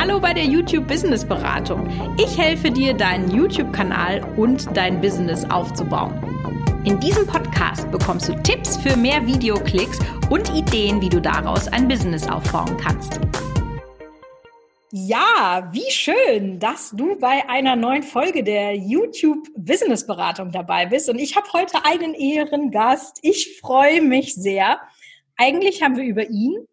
Hallo bei der YouTube Business Beratung. Ich helfe dir, deinen YouTube-Kanal und dein Business aufzubauen. In diesem Podcast bekommst du Tipps für mehr Videoklicks und Ideen, wie du daraus ein Business aufbauen kannst. Ja, wie schön, dass du bei einer neuen Folge der YouTube Business Beratung dabei bist. Und ich habe heute einen Ehrengast. Ich freue mich sehr. Eigentlich haben wir über ihn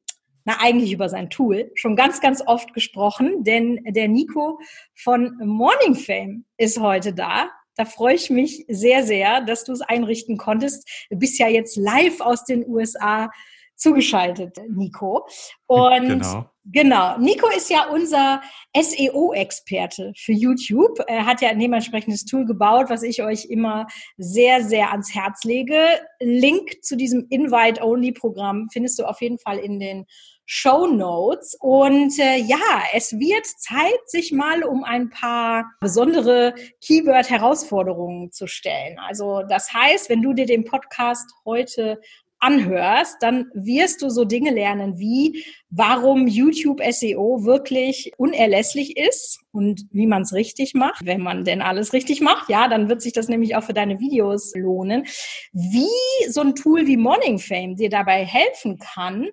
na eigentlich über sein Tool, schon ganz, ganz oft gesprochen, denn der Nico von Morning Fame ist heute da. Da freue ich mich sehr, sehr, dass du es einrichten konntest. Du bist ja jetzt live aus den USA zugeschaltet, Nico. Und genau. genau, Nico ist ja unser SEO-Experte für YouTube. Er hat ja ein dementsprechendes Tool gebaut, was ich euch immer sehr, sehr ans Herz lege. Link zu diesem Invite-Only-Programm findest du auf jeden Fall in den Show Notes. Und äh, ja, es wird Zeit, sich mal um ein paar besondere Keyword-Herausforderungen zu stellen. Also das heißt, wenn du dir den Podcast heute anhörst, dann wirst du so Dinge lernen wie, warum YouTube SEO wirklich unerlässlich ist und wie man es richtig macht. Wenn man denn alles richtig macht, ja, dann wird sich das nämlich auch für deine Videos lohnen. Wie so ein Tool wie Morning Fame dir dabei helfen kann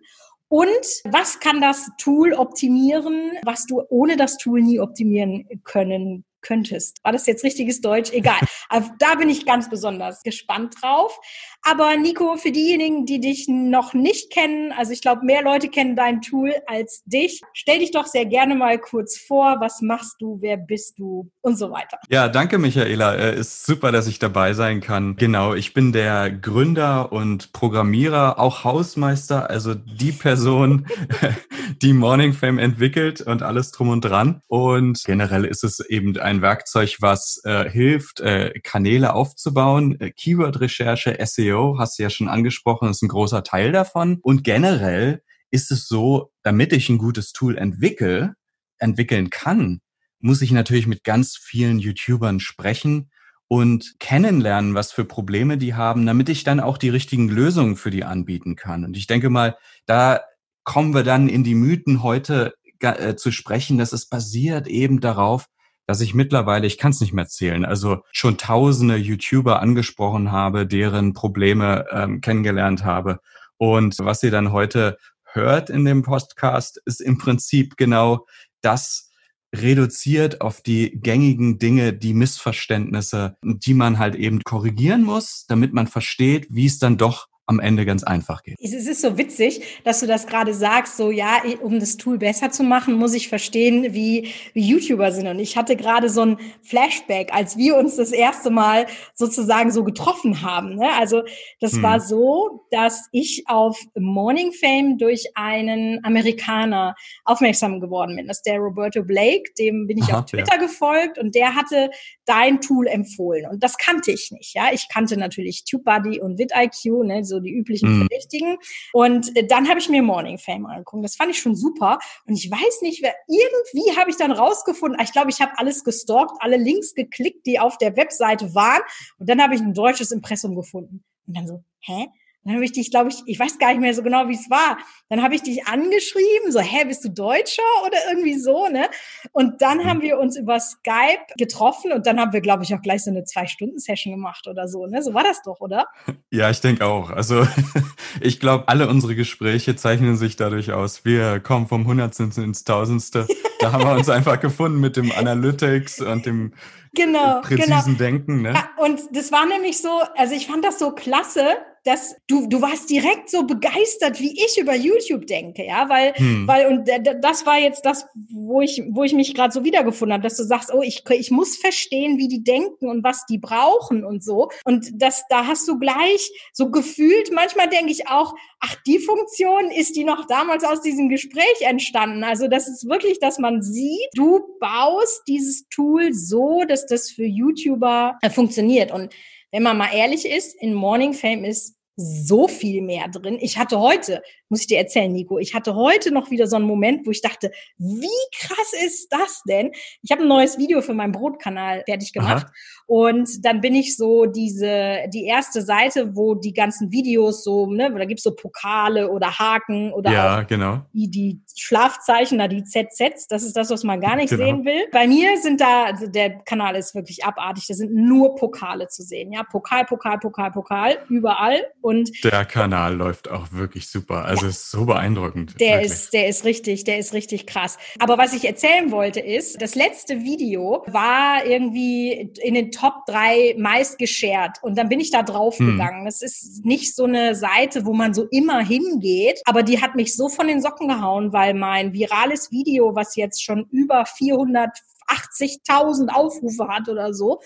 und was kann das Tool optimieren, was du ohne das Tool nie optimieren können könntest. War das jetzt richtiges Deutsch? Egal. Also da bin ich ganz besonders gespannt drauf. Aber Nico, für diejenigen, die dich noch nicht kennen, also ich glaube, mehr Leute kennen dein Tool als dich. Stell dich doch sehr gerne mal kurz vor. Was machst du? Wer bist du? Und so weiter. Ja, danke, Michaela. Äh, ist super, dass ich dabei sein kann. Genau, ich bin der Gründer und Programmierer, auch Hausmeister, also die Person, die Morning Fame entwickelt und alles drum und dran. Und generell ist es eben ein Werkzeug, was äh, hilft, äh, Kanäle aufzubauen, äh, Keyword-Recherche, SEO SEO, hast du ja schon angesprochen, ist ein großer Teil davon. Und generell ist es so, damit ich ein gutes Tool entwickle, entwickeln kann, muss ich natürlich mit ganz vielen YouTubern sprechen und kennenlernen, was für Probleme die haben, damit ich dann auch die richtigen Lösungen für die anbieten kann. Und ich denke mal, da kommen wir dann in die Mythen heute äh, zu sprechen, dass es basiert eben darauf, dass ich mittlerweile, ich kann es nicht mehr zählen, also schon tausende YouTuber angesprochen habe, deren Probleme ähm, kennengelernt habe. Und was ihr dann heute hört in dem Podcast, ist im Prinzip genau das reduziert auf die gängigen Dinge, die Missverständnisse, die man halt eben korrigieren muss, damit man versteht, wie es dann doch am Ende ganz einfach geht. Es ist so witzig, dass du das gerade sagst, so ja, um das Tool besser zu machen, muss ich verstehen, wie, wie YouTuber sind. Und ich hatte gerade so ein Flashback, als wir uns das erste Mal sozusagen so getroffen haben. Ne? Also das hm. war so, dass ich auf Morning Fame durch einen Amerikaner aufmerksam geworden bin. Das ist der Roberto Blake, dem bin ich Aha, auf Twitter ja. gefolgt und der hatte dein Tool empfohlen. Und das kannte ich nicht. Ja, Ich kannte natürlich TubeBuddy und VidIQ, ne? So so die üblichen mhm. Verdächtigen. Und äh, dann habe ich mir Morning Fame angeguckt. Das fand ich schon super. Und ich weiß nicht, wer irgendwie habe ich dann rausgefunden, ich glaube, ich habe alles gestalkt, alle Links geklickt, die auf der Webseite waren. Und dann habe ich ein deutsches Impressum gefunden. Und dann so, hä? Dann habe ich dich, glaube ich, ich weiß gar nicht mehr so genau, wie es war. Dann habe ich dich angeschrieben, so, hä, bist du Deutscher oder irgendwie so, ne? Und dann haben wir uns über Skype getroffen und dann haben wir, glaube ich, auch gleich so eine Zwei-Stunden-Session gemacht oder so, ne? So war das doch, oder? Ja, ich denke auch. Also ich glaube, alle unsere Gespräche zeichnen sich dadurch aus. Wir kommen vom Hundertsten ins Tausendste. Da haben wir uns einfach gefunden mit dem Analytics und dem genau, präzisen genau. Denken. Ne? Ja, und das war nämlich so, also ich fand das so klasse, dass du, du warst direkt so begeistert, wie ich über YouTube denke, ja, weil, hm. weil, und das war jetzt das, wo ich, wo ich mich gerade so wiedergefunden habe, dass du sagst, oh, ich, ich muss verstehen, wie die denken und was die brauchen und so. Und das, da hast du gleich so gefühlt, manchmal denke ich auch, ach, die Funktion ist die noch damals aus diesem Gespräch entstanden. Also das ist wirklich, dass man sieht, du baust dieses Tool so, dass das für YouTuber äh, funktioniert. Und wenn man mal ehrlich ist, in Morning Fame ist so viel mehr drin. Ich hatte heute muss ich dir erzählen, Nico. Ich hatte heute noch wieder so einen Moment, wo ich dachte, wie krass ist das denn? Ich habe ein neues Video für meinen Brotkanal fertig gemacht Aha. und dann bin ich so diese die erste Seite, wo die ganzen Videos so, ne, da gibt's so Pokale oder Haken oder ja, genau. die, die Schlafzeichen, da die ZZs, das ist das, was man gar nicht genau. sehen will. Bei mir sind da, also der Kanal ist wirklich abartig, da sind nur Pokale zu sehen, ja, Pokal, Pokal, Pokal, Pokal, überall und der Kanal läuft auch wirklich super. Also ja. ist so beeindruckend. Der wirklich. ist, der ist richtig, der ist richtig krass. Aber was ich erzählen wollte ist, das letzte Video war irgendwie in den Top drei meist geshared. Und dann bin ich da drauf hm. gegangen. Das ist nicht so eine Seite, wo man so immer hingeht. Aber die hat mich so von den Socken gehauen, weil mein virales Video, was jetzt schon über 480.000 Aufrufe hat oder so,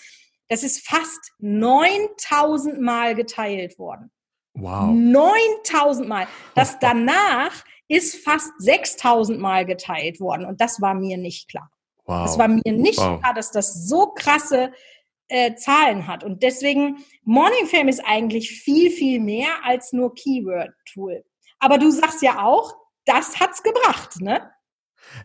das ist fast 9000 Mal geteilt worden. Wow. 9000 Mal. Das danach ist fast 6000 Mal geteilt worden. Und das war mir nicht klar. Wow. Das war mir nicht wow. klar, dass das so krasse äh, Zahlen hat. Und deswegen, Morning Fame ist eigentlich viel, viel mehr als nur Keyword-Tool. Aber du sagst ja auch, das hat's gebracht, ne?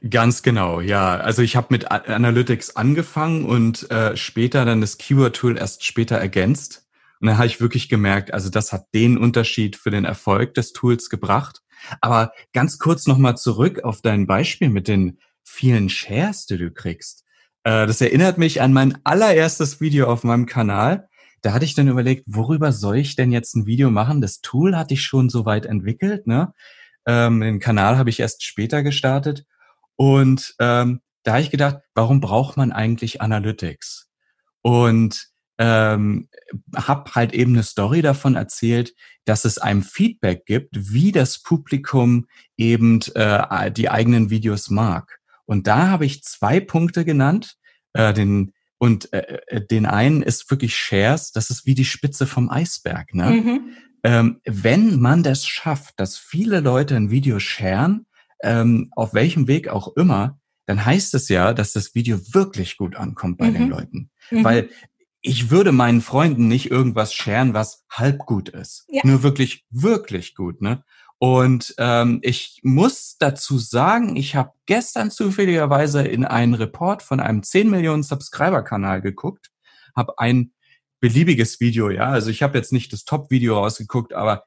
Ganz genau, ja. Also ich habe mit Analytics angefangen und äh, später dann das Keyword-Tool erst später ergänzt. Und dann habe ich wirklich gemerkt, also das hat den Unterschied für den Erfolg des Tools gebracht. Aber ganz kurz nochmal zurück auf dein Beispiel mit den vielen Shares, die du kriegst. Äh, das erinnert mich an mein allererstes Video auf meinem Kanal. Da hatte ich dann überlegt, worüber soll ich denn jetzt ein Video machen? Das Tool hatte ich schon so weit entwickelt. Ne? Ähm, den Kanal habe ich erst später gestartet. Und ähm, da habe ich gedacht, warum braucht man eigentlich Analytics? Und ähm, habe halt eben eine Story davon erzählt, dass es einem Feedback gibt, wie das Publikum eben äh, die eigenen Videos mag. Und da habe ich zwei Punkte genannt. Äh, den, und äh, äh, den einen ist wirklich Shares, das ist wie die Spitze vom Eisberg. Ne? Mhm. Ähm, wenn man das schafft, dass viele Leute ein Video sharen, ähm, auf welchem Weg auch immer, dann heißt es ja, dass das Video wirklich gut ankommt bei mhm. den Leuten. Mhm. Weil ich würde meinen Freunden nicht irgendwas scheren, was halb gut ist. Ja. Nur wirklich, wirklich gut, ne? Und ähm, ich muss dazu sagen, ich habe gestern zufälligerweise in einen Report von einem 10 Millionen Subscriber-Kanal geguckt, habe ein beliebiges Video, ja, also ich habe jetzt nicht das Top-Video rausgeguckt, aber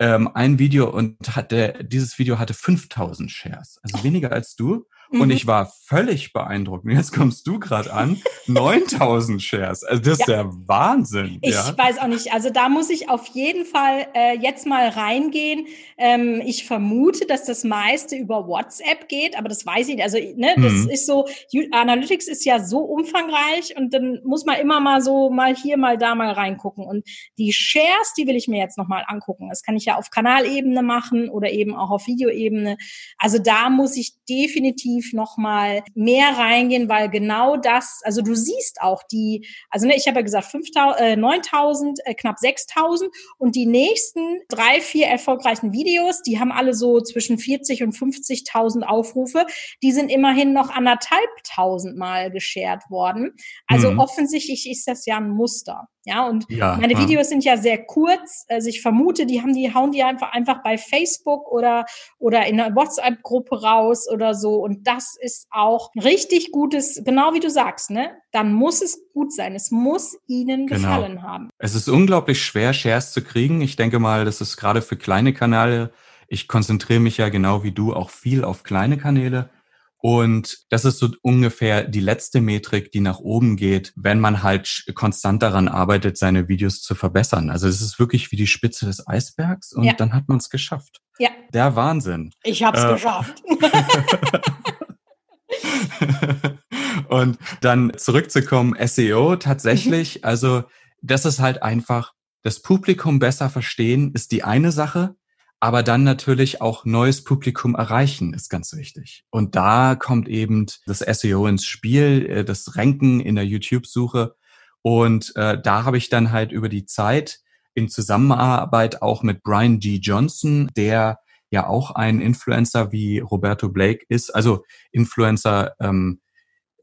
ähm, ein Video und hatte dieses Video hatte 5000 Shares, also weniger als du. Mhm. Und ich war völlig beeindruckt. Und jetzt kommst du gerade an, 9000 Shares. Also das ist ja, der Wahnsinn. Ich ja? weiß auch nicht. Also da muss ich auf jeden Fall äh, jetzt mal reingehen. Ähm, ich vermute, dass das meiste über WhatsApp geht, aber das weiß ich. Also ne, das mhm. ist so. Analytics ist ja so umfangreich und dann muss man immer mal so mal hier, mal da mal reingucken. Und die Shares, die will ich mir jetzt noch mal angucken. Das kann ich ja auf Kanalebene machen oder eben auch auf Videoebene. Also da muss ich definitiv definitiv noch mal mehr reingehen, weil genau das, also du siehst auch die, also ne, ich habe ja gesagt 5.000, äh, 9.000, äh, knapp 6.000 und die nächsten drei, vier erfolgreichen Videos, die haben alle so zwischen 40 und 50.000 Aufrufe, die sind immerhin noch anderthalbtausend Mal geshared worden. Also mhm. offensichtlich ist das ja ein Muster. Ja, und ja, meine Videos sind ja sehr kurz. Also ich vermute, die haben die, hauen die einfach, einfach bei Facebook oder, oder in einer WhatsApp-Gruppe raus oder so. Und das ist auch richtig gutes, genau wie du sagst, ne? Dann muss es gut sein. Es muss ihnen genau. gefallen haben. Es ist unglaublich schwer, Shares zu kriegen. Ich denke mal, das ist gerade für kleine Kanäle. Ich konzentriere mich ja genau wie du auch viel auf kleine Kanäle. Und das ist so ungefähr die letzte Metrik, die nach oben geht, wenn man halt konstant daran arbeitet, seine Videos zu verbessern. Also es ist wirklich wie die Spitze des Eisbergs und ja. dann hat man es geschafft. Ja. Der Wahnsinn. Ich habe es äh, geschafft. und dann zurückzukommen, SEO tatsächlich, mhm. also das ist halt einfach, das Publikum besser verstehen, ist die eine Sache. Aber dann natürlich auch neues Publikum erreichen ist ganz wichtig. Und da kommt eben das SEO ins Spiel, äh, das Ranken in der YouTube-Suche. Und äh, da habe ich dann halt über die Zeit in Zusammenarbeit auch mit Brian G. Johnson, der ja auch ein Influencer wie Roberto Blake ist, also Influencer ähm,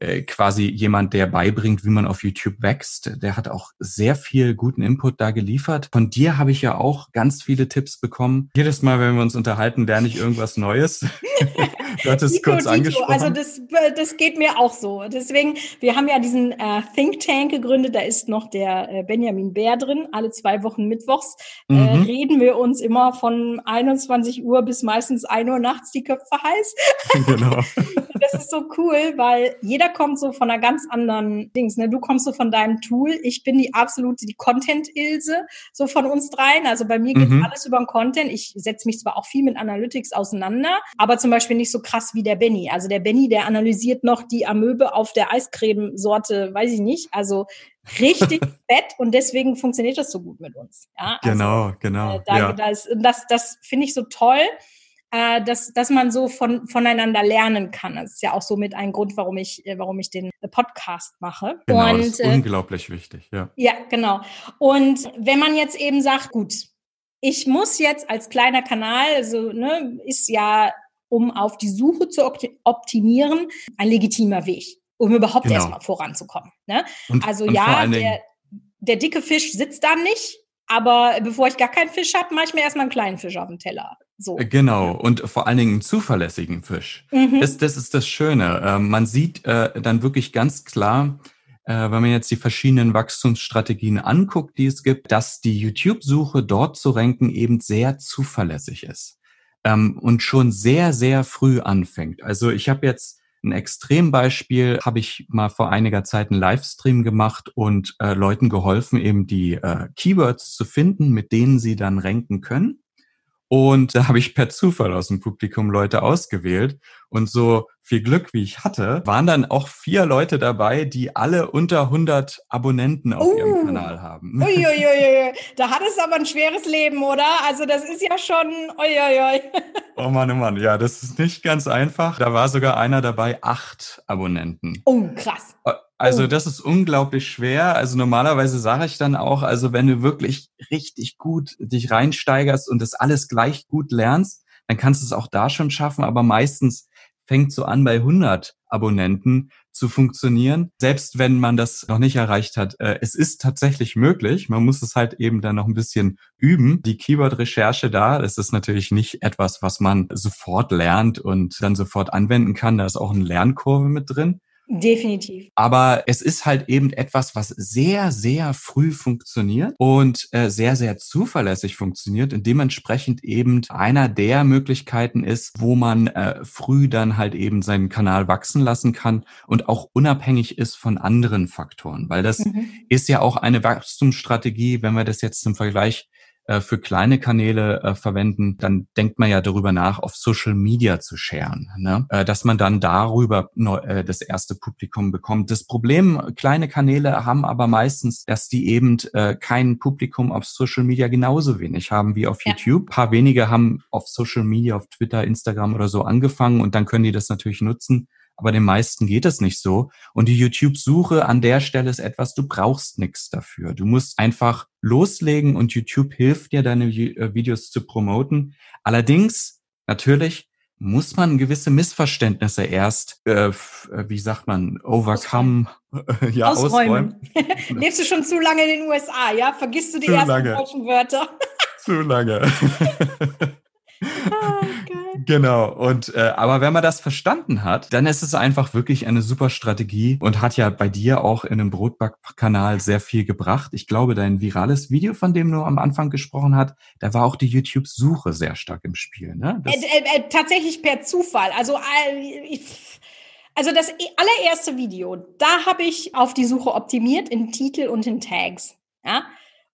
äh, quasi jemand, der beibringt, wie man auf YouTube wächst. Der hat auch sehr viel guten Input da geliefert. Von dir habe ich ja auch ganz viele Tipps bekommen. Jedes Mal, wenn wir uns unterhalten, lerne ich irgendwas Neues. du hattest Nico, kurz angesprochen. Also das, das geht mir auch so. Deswegen, wir haben ja diesen äh, Think Tank gegründet. Da ist noch der äh, Benjamin Bär drin. Alle zwei Wochen mittwochs äh, mhm. reden wir uns immer von 21 Uhr bis meistens 1 Uhr nachts die Köpfe heiß. Genau. das ist so cool, weil jeder kommt so von einer ganz anderen Dings. Ne? Du kommst so von deinem Tool. Ich bin die absolute, die Content-Ilse, so von uns dreien. Also bei mir geht mhm. alles über den Content. Ich setze mich zwar auch viel mit Analytics auseinander, aber zum Beispiel nicht so krass wie der Benny. Also der Benny, der analysiert noch die Amöbe auf der Eiscremesorte, weiß ich nicht. Also richtig fett und deswegen funktioniert das so gut mit uns. Ja, also, genau, genau. Äh, da, ja. das das, das finde ich so toll äh, dass, dass man so von, voneinander lernen kann. Das ist ja auch so mit ein Grund, warum ich, äh, warum ich den Podcast mache. Genau, und, das ist äh, unglaublich wichtig, ja. Ja, genau. Und wenn man jetzt eben sagt, gut, ich muss jetzt als kleiner Kanal, also ne, ist ja, um auf die Suche zu optimieren, ein legitimer Weg, um überhaupt genau. erstmal voranzukommen. Ne? Und, also und ja, der, der dicke Fisch sitzt da nicht, aber bevor ich gar keinen Fisch habe, mache ich mir erstmal einen kleinen Fisch auf den Teller. So. Äh, genau, und vor allen Dingen einen zuverlässigen Fisch. Mhm. Das, das ist das Schöne. Äh, man sieht äh, dann wirklich ganz klar, äh, wenn man jetzt die verschiedenen Wachstumsstrategien anguckt, die es gibt, dass die YouTube-Suche dort zu ranken eben sehr zuverlässig ist ähm, und schon sehr, sehr früh anfängt. Also ich habe jetzt ein Extrembeispiel habe ich mal vor einiger Zeit einen Livestream gemacht und äh, Leuten geholfen, eben die äh, Keywords zu finden, mit denen sie dann ranken können. Und da habe ich per Zufall aus dem Publikum Leute ausgewählt. Und so viel Glück, wie ich hatte, waren dann auch vier Leute dabei, die alle unter 100 Abonnenten auf uh, ihrem Kanal haben. Uiuiui, da hat es aber ein schweres Leben, oder? Also das ist ja schon, uiuiui. Oh Mann, oh Mann, ja, das ist nicht ganz einfach. Da war sogar einer dabei, acht Abonnenten. Oh, krass. Also oh. das ist unglaublich schwer. Also normalerweise sage ich dann auch, also wenn du wirklich richtig gut dich reinsteigerst und das alles gleich gut lernst, dann kannst du es auch da schon schaffen. Aber meistens fängt so an bei 100 Abonnenten zu funktionieren, selbst wenn man das noch nicht erreicht hat. Äh, es ist tatsächlich möglich. Man muss es halt eben dann noch ein bisschen üben. Die Keyword-Recherche da, das ist natürlich nicht etwas, was man sofort lernt und dann sofort anwenden kann. Da ist auch eine Lernkurve mit drin. Definitiv. Aber es ist halt eben etwas, was sehr, sehr früh funktioniert und äh, sehr, sehr zuverlässig funktioniert und dementsprechend eben einer der Möglichkeiten ist, wo man äh, früh dann halt eben seinen Kanal wachsen lassen kann und auch unabhängig ist von anderen Faktoren, weil das mhm. ist ja auch eine Wachstumsstrategie, wenn wir das jetzt zum Vergleich äh, für kleine Kanäle äh, verwenden, dann denkt man ja darüber nach, auf Social Media zu scheren, ne? äh, dass man dann darüber äh, das erste Publikum bekommt. Das Problem, kleine Kanäle haben aber meistens, dass die eben äh, kein Publikum auf Social Media genauso wenig haben wie auf ja. YouTube. Ein paar wenige haben auf Social Media, auf Twitter, Instagram oder so angefangen und dann können die das natürlich nutzen aber den meisten geht es nicht so. Und die YouTube-Suche an der Stelle ist etwas, du brauchst nichts dafür. Du musst einfach loslegen und YouTube hilft dir, deine äh, Videos zu promoten. Allerdings, natürlich, muss man gewisse Missverständnisse erst, äh, äh wie sagt man, overcome, äh, ja, ausräumen. ausräumen. Lebst du schon zu lange in den USA, ja? Vergisst du die zu ersten lange. deutschen Wörter? zu lange. Genau. Und äh, aber wenn man das verstanden hat, dann ist es einfach wirklich eine super Strategie und hat ja bei dir auch in einem Brotbackkanal sehr viel gebracht. Ich glaube, dein virales Video, von dem du am Anfang gesprochen hast, da war auch die YouTube-Suche sehr stark im Spiel. Ne? Äh, äh, äh, tatsächlich per Zufall. Also ich, also das allererste Video, da habe ich auf die Suche optimiert in Titel und in Tags. Ja,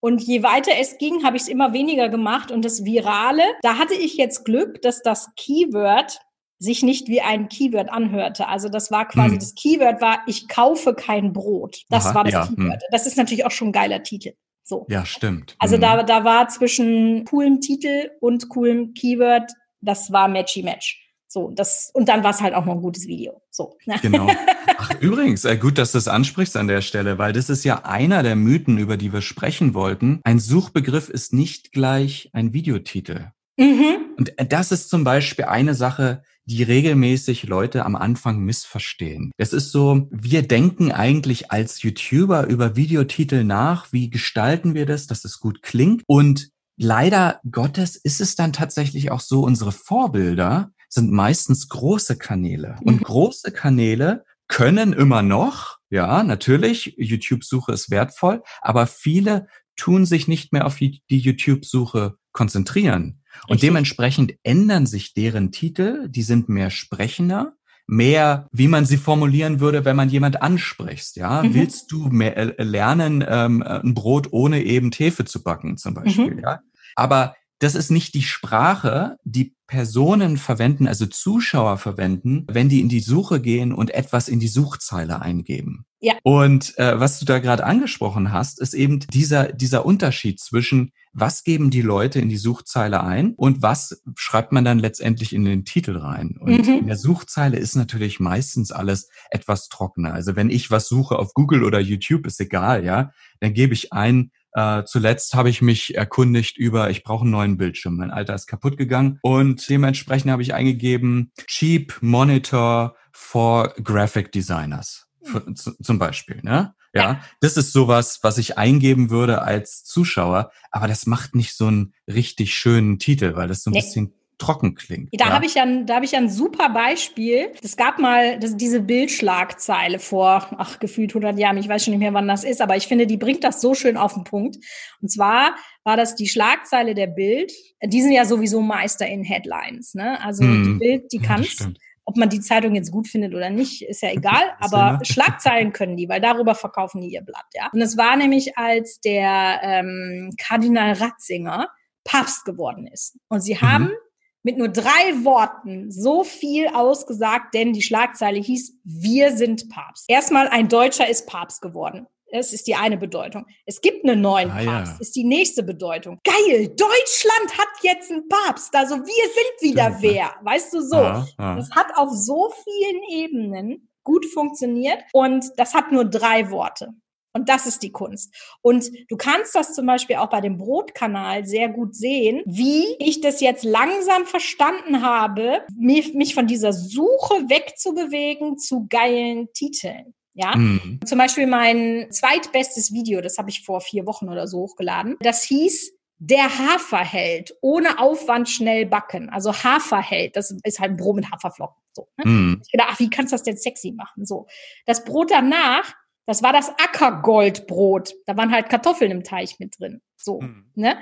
und je weiter es ging, habe ich es immer weniger gemacht. Und das Virale, da hatte ich jetzt Glück, dass das Keyword sich nicht wie ein Keyword anhörte. Also das war quasi, hm. das Keyword war, ich kaufe kein Brot. Das Aha, war das ja, Keyword. Hm. Das ist natürlich auch schon ein geiler Titel. So. Ja, stimmt. Also hm. da, da war zwischen coolem Titel und coolem Keyword, das war Matchy Match. So, das, und dann war es halt auch noch ein gutes Video. So. Genau. Ach, übrigens, äh, gut, dass du das ansprichst an der Stelle, weil das ist ja einer der Mythen, über die wir sprechen wollten. Ein Suchbegriff ist nicht gleich ein Videotitel. Mhm. Und äh, das ist zum Beispiel eine Sache, die regelmäßig Leute am Anfang missverstehen. Es ist so, wir denken eigentlich als YouTuber über Videotitel nach, wie gestalten wir das, dass es gut klingt und leider Gottes ist es dann tatsächlich auch so, unsere Vorbilder sind meistens große Kanäle. Und mhm. große Kanäle können immer noch, ja, natürlich, YouTube-Suche ist wertvoll, aber viele tun sich nicht mehr auf die YouTube-Suche konzentrieren. Und Richtig. dementsprechend ändern sich deren Titel, die sind mehr sprechender, mehr, wie man sie formulieren würde, wenn man jemand anspricht. Ja, mhm. willst du mehr äh, lernen, ähm, ein Brot ohne eben Hefe zu backen, zum Beispiel? Mhm. Ja, aber das ist nicht die Sprache, die Personen verwenden, also Zuschauer verwenden, wenn die in die Suche gehen und etwas in die Suchzeile eingeben. Ja. Und äh, was du da gerade angesprochen hast, ist eben dieser, dieser Unterschied zwischen, was geben die Leute in die Suchzeile ein und was schreibt man dann letztendlich in den Titel rein. Und mhm. in der Suchzeile ist natürlich meistens alles etwas trockener. Also wenn ich was suche auf Google oder YouTube, ist egal, ja, dann gebe ich ein, äh, zuletzt habe ich mich erkundigt über, ich brauche einen neuen Bildschirm. Mein alter ist kaputt gegangen und dementsprechend habe ich eingegeben Cheap Monitor for Graphic Designers für, hm. zum Beispiel. Ne? Ja, ja, das ist sowas, was ich eingeben würde als Zuschauer, aber das macht nicht so einen richtig schönen Titel, weil das so ein nee. bisschen trocken klingt. Da ja. habe ich ja, da habe ich ja ein super Beispiel. Es gab mal das, diese Bildschlagzeile vor, ach gefühlt 100 Jahren. Ich weiß schon nicht mehr, wann das ist, aber ich finde, die bringt das so schön auf den Punkt. Und zwar war das die Schlagzeile der Bild. Die sind ja sowieso Meister in Headlines. Ne? Also hm. die Bild, die kannst. Ja, ob man die Zeitung jetzt gut findet oder nicht, ist ja egal, aber Schlagzeilen können die, weil darüber verkaufen die ihr Blatt, ja. Und es war nämlich, als der ähm, Kardinal Ratzinger Papst geworden ist. Und sie haben mhm mit nur drei Worten so viel ausgesagt, denn die Schlagzeile hieß, wir sind Papst. Erstmal ein Deutscher ist Papst geworden. Das ist die eine Bedeutung. Es gibt einen neuen ah, Papst, ja. ist die nächste Bedeutung. Geil, Deutschland hat jetzt einen Papst. Also wir sind wieder Stimmt. wer. Weißt du so? Ah, ah. Das hat auf so vielen Ebenen gut funktioniert und das hat nur drei Worte. Und das ist die Kunst. Und du kannst das zum Beispiel auch bei dem Brotkanal sehr gut sehen, wie ich das jetzt langsam verstanden habe, mich von dieser Suche wegzubewegen zu geilen Titeln. Ja, mhm. zum Beispiel mein zweitbestes Video, das habe ich vor vier Wochen oder so hochgeladen. Das hieß der Haferheld, ohne Aufwand schnell backen. Also Haferheld, das ist halt ein Brot mit Haferflocken. So, ne? mm. Ich gedacht, ach, wie kannst du das denn sexy machen? So, das Brot danach das war das Ackergoldbrot. Da waren halt Kartoffeln im Teich mit drin. So, mhm. ne?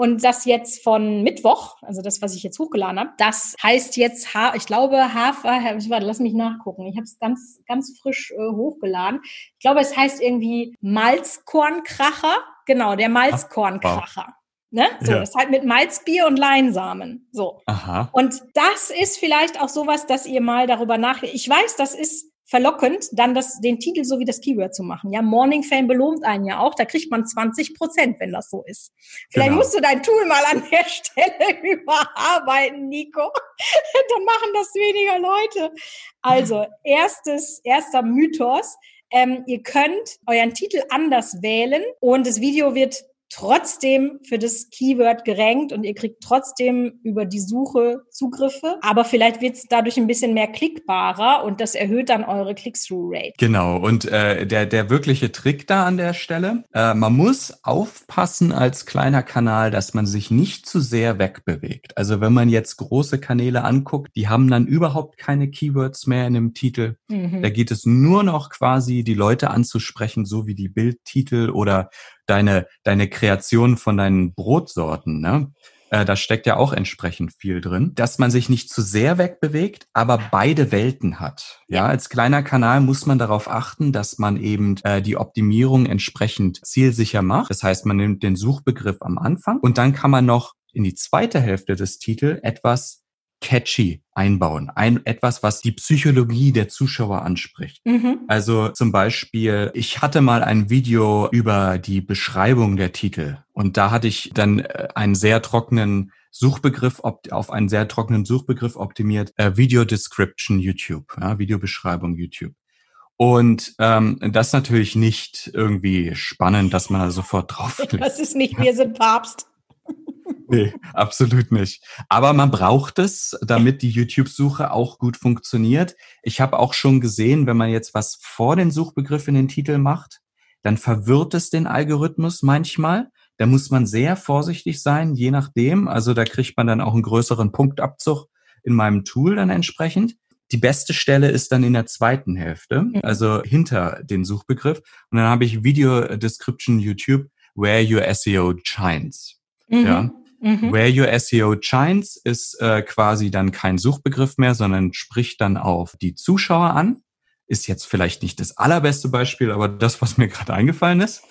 Und das jetzt von Mittwoch, also das, was ich jetzt hochgeladen habe, das heißt jetzt, ha ich glaube, Hafer, warte, lass mich nachgucken. Ich habe es ganz, ganz frisch äh, hochgeladen. Ich glaube, es heißt irgendwie Malzkornkracher. Genau, der Malzkornkracher. Ne? So, ja. das ist halt mit Malzbier und Leinsamen. So. Aha. Und das ist vielleicht auch sowas, dass ihr mal darüber nach. Ich weiß, das ist verlockend, dann das, den Titel so wie das Keyword zu machen. Ja, Morning Fame belohnt einen ja auch. Da kriegt man 20 Prozent, wenn das so ist. Vielleicht genau. musst du dein Tool mal an der Stelle überarbeiten, Nico. dann machen das weniger Leute. Also, erstes, erster Mythos. Ähm, ihr könnt euren Titel anders wählen und das Video wird trotzdem für das Keyword gerankt und ihr kriegt trotzdem über die Suche Zugriffe, aber vielleicht wird es dadurch ein bisschen mehr klickbarer und das erhöht dann eure Click-Through-Rate. Genau, und äh, der, der wirkliche Trick da an der Stelle, äh, man muss aufpassen als kleiner Kanal, dass man sich nicht zu sehr wegbewegt. Also wenn man jetzt große Kanäle anguckt, die haben dann überhaupt keine Keywords mehr in dem Titel. Mhm. Da geht es nur noch quasi, die Leute anzusprechen, so wie die Bildtitel oder deine, deine Kreation von deinen Brotsorten, ne? Äh, da steckt ja auch entsprechend viel drin, dass man sich nicht zu sehr wegbewegt, aber beide Welten hat. Ja, als kleiner Kanal muss man darauf achten, dass man eben äh, die Optimierung entsprechend zielsicher macht. Das heißt, man nimmt den Suchbegriff am Anfang und dann kann man noch in die zweite Hälfte des Titels etwas catchy einbauen. Ein, etwas, was die Psychologie der Zuschauer anspricht. Mhm. Also zum Beispiel, ich hatte mal ein Video über die Beschreibung der Titel und da hatte ich dann äh, einen sehr trockenen Suchbegriff auf einen sehr trockenen Suchbegriff optimiert, äh, Video Description YouTube, ja, Videobeschreibung YouTube. Und ähm, das natürlich nicht irgendwie spannend, dass man da sofort drauf Das ist nicht, wir sind Papst. Nee, absolut nicht. Aber man braucht es, damit die YouTube-Suche auch gut funktioniert. Ich habe auch schon gesehen, wenn man jetzt was vor den Suchbegriff in den Titel macht, dann verwirrt es den Algorithmus manchmal. Da muss man sehr vorsichtig sein, je nachdem. Also da kriegt man dann auch einen größeren Punktabzug in meinem Tool dann entsprechend. Die beste Stelle ist dann in der zweiten Hälfte, also hinter den Suchbegriff. Und dann habe ich Video Description YouTube, where your SEO shines. Mhm. Ja. Mhm. Where your SEO shines ist äh, quasi dann kein Suchbegriff mehr, sondern spricht dann auf die Zuschauer an. Ist jetzt vielleicht nicht das allerbeste Beispiel, aber das, was mir gerade eingefallen ist.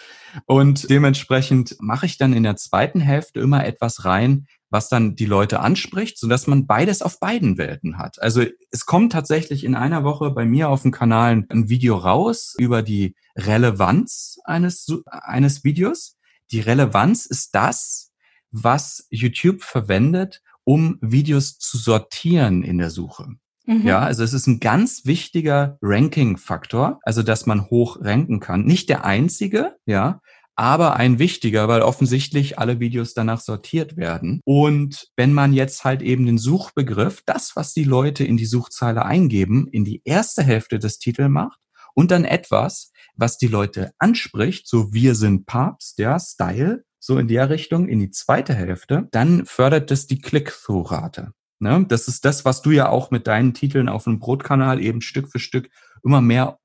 Und dementsprechend mache ich dann in der zweiten Hälfte immer etwas rein, was dann die Leute anspricht, so dass man beides auf beiden Welten hat. Also es kommt tatsächlich in einer Woche bei mir auf dem Kanal ein Video raus über die Relevanz eines, eines Videos. Die Relevanz ist das, was YouTube verwendet, um Videos zu sortieren in der Suche. Mhm. Ja, also es ist ein ganz wichtiger Ranking-Faktor, also dass man hoch ranken kann. Nicht der einzige, ja, aber ein wichtiger, weil offensichtlich alle Videos danach sortiert werden. Und wenn man jetzt halt eben den Suchbegriff, das, was die Leute in die Suchzeile eingeben, in die erste Hälfte des Titels macht und dann etwas, was die Leute anspricht, so wir sind Papst, ja, Style, so in der Richtung, in die zweite Hälfte, dann fördert das die Click-Through-Rate. Ne? Das ist das, was du ja auch mit deinen Titeln auf dem Brotkanal eben Stück für Stück immer mehr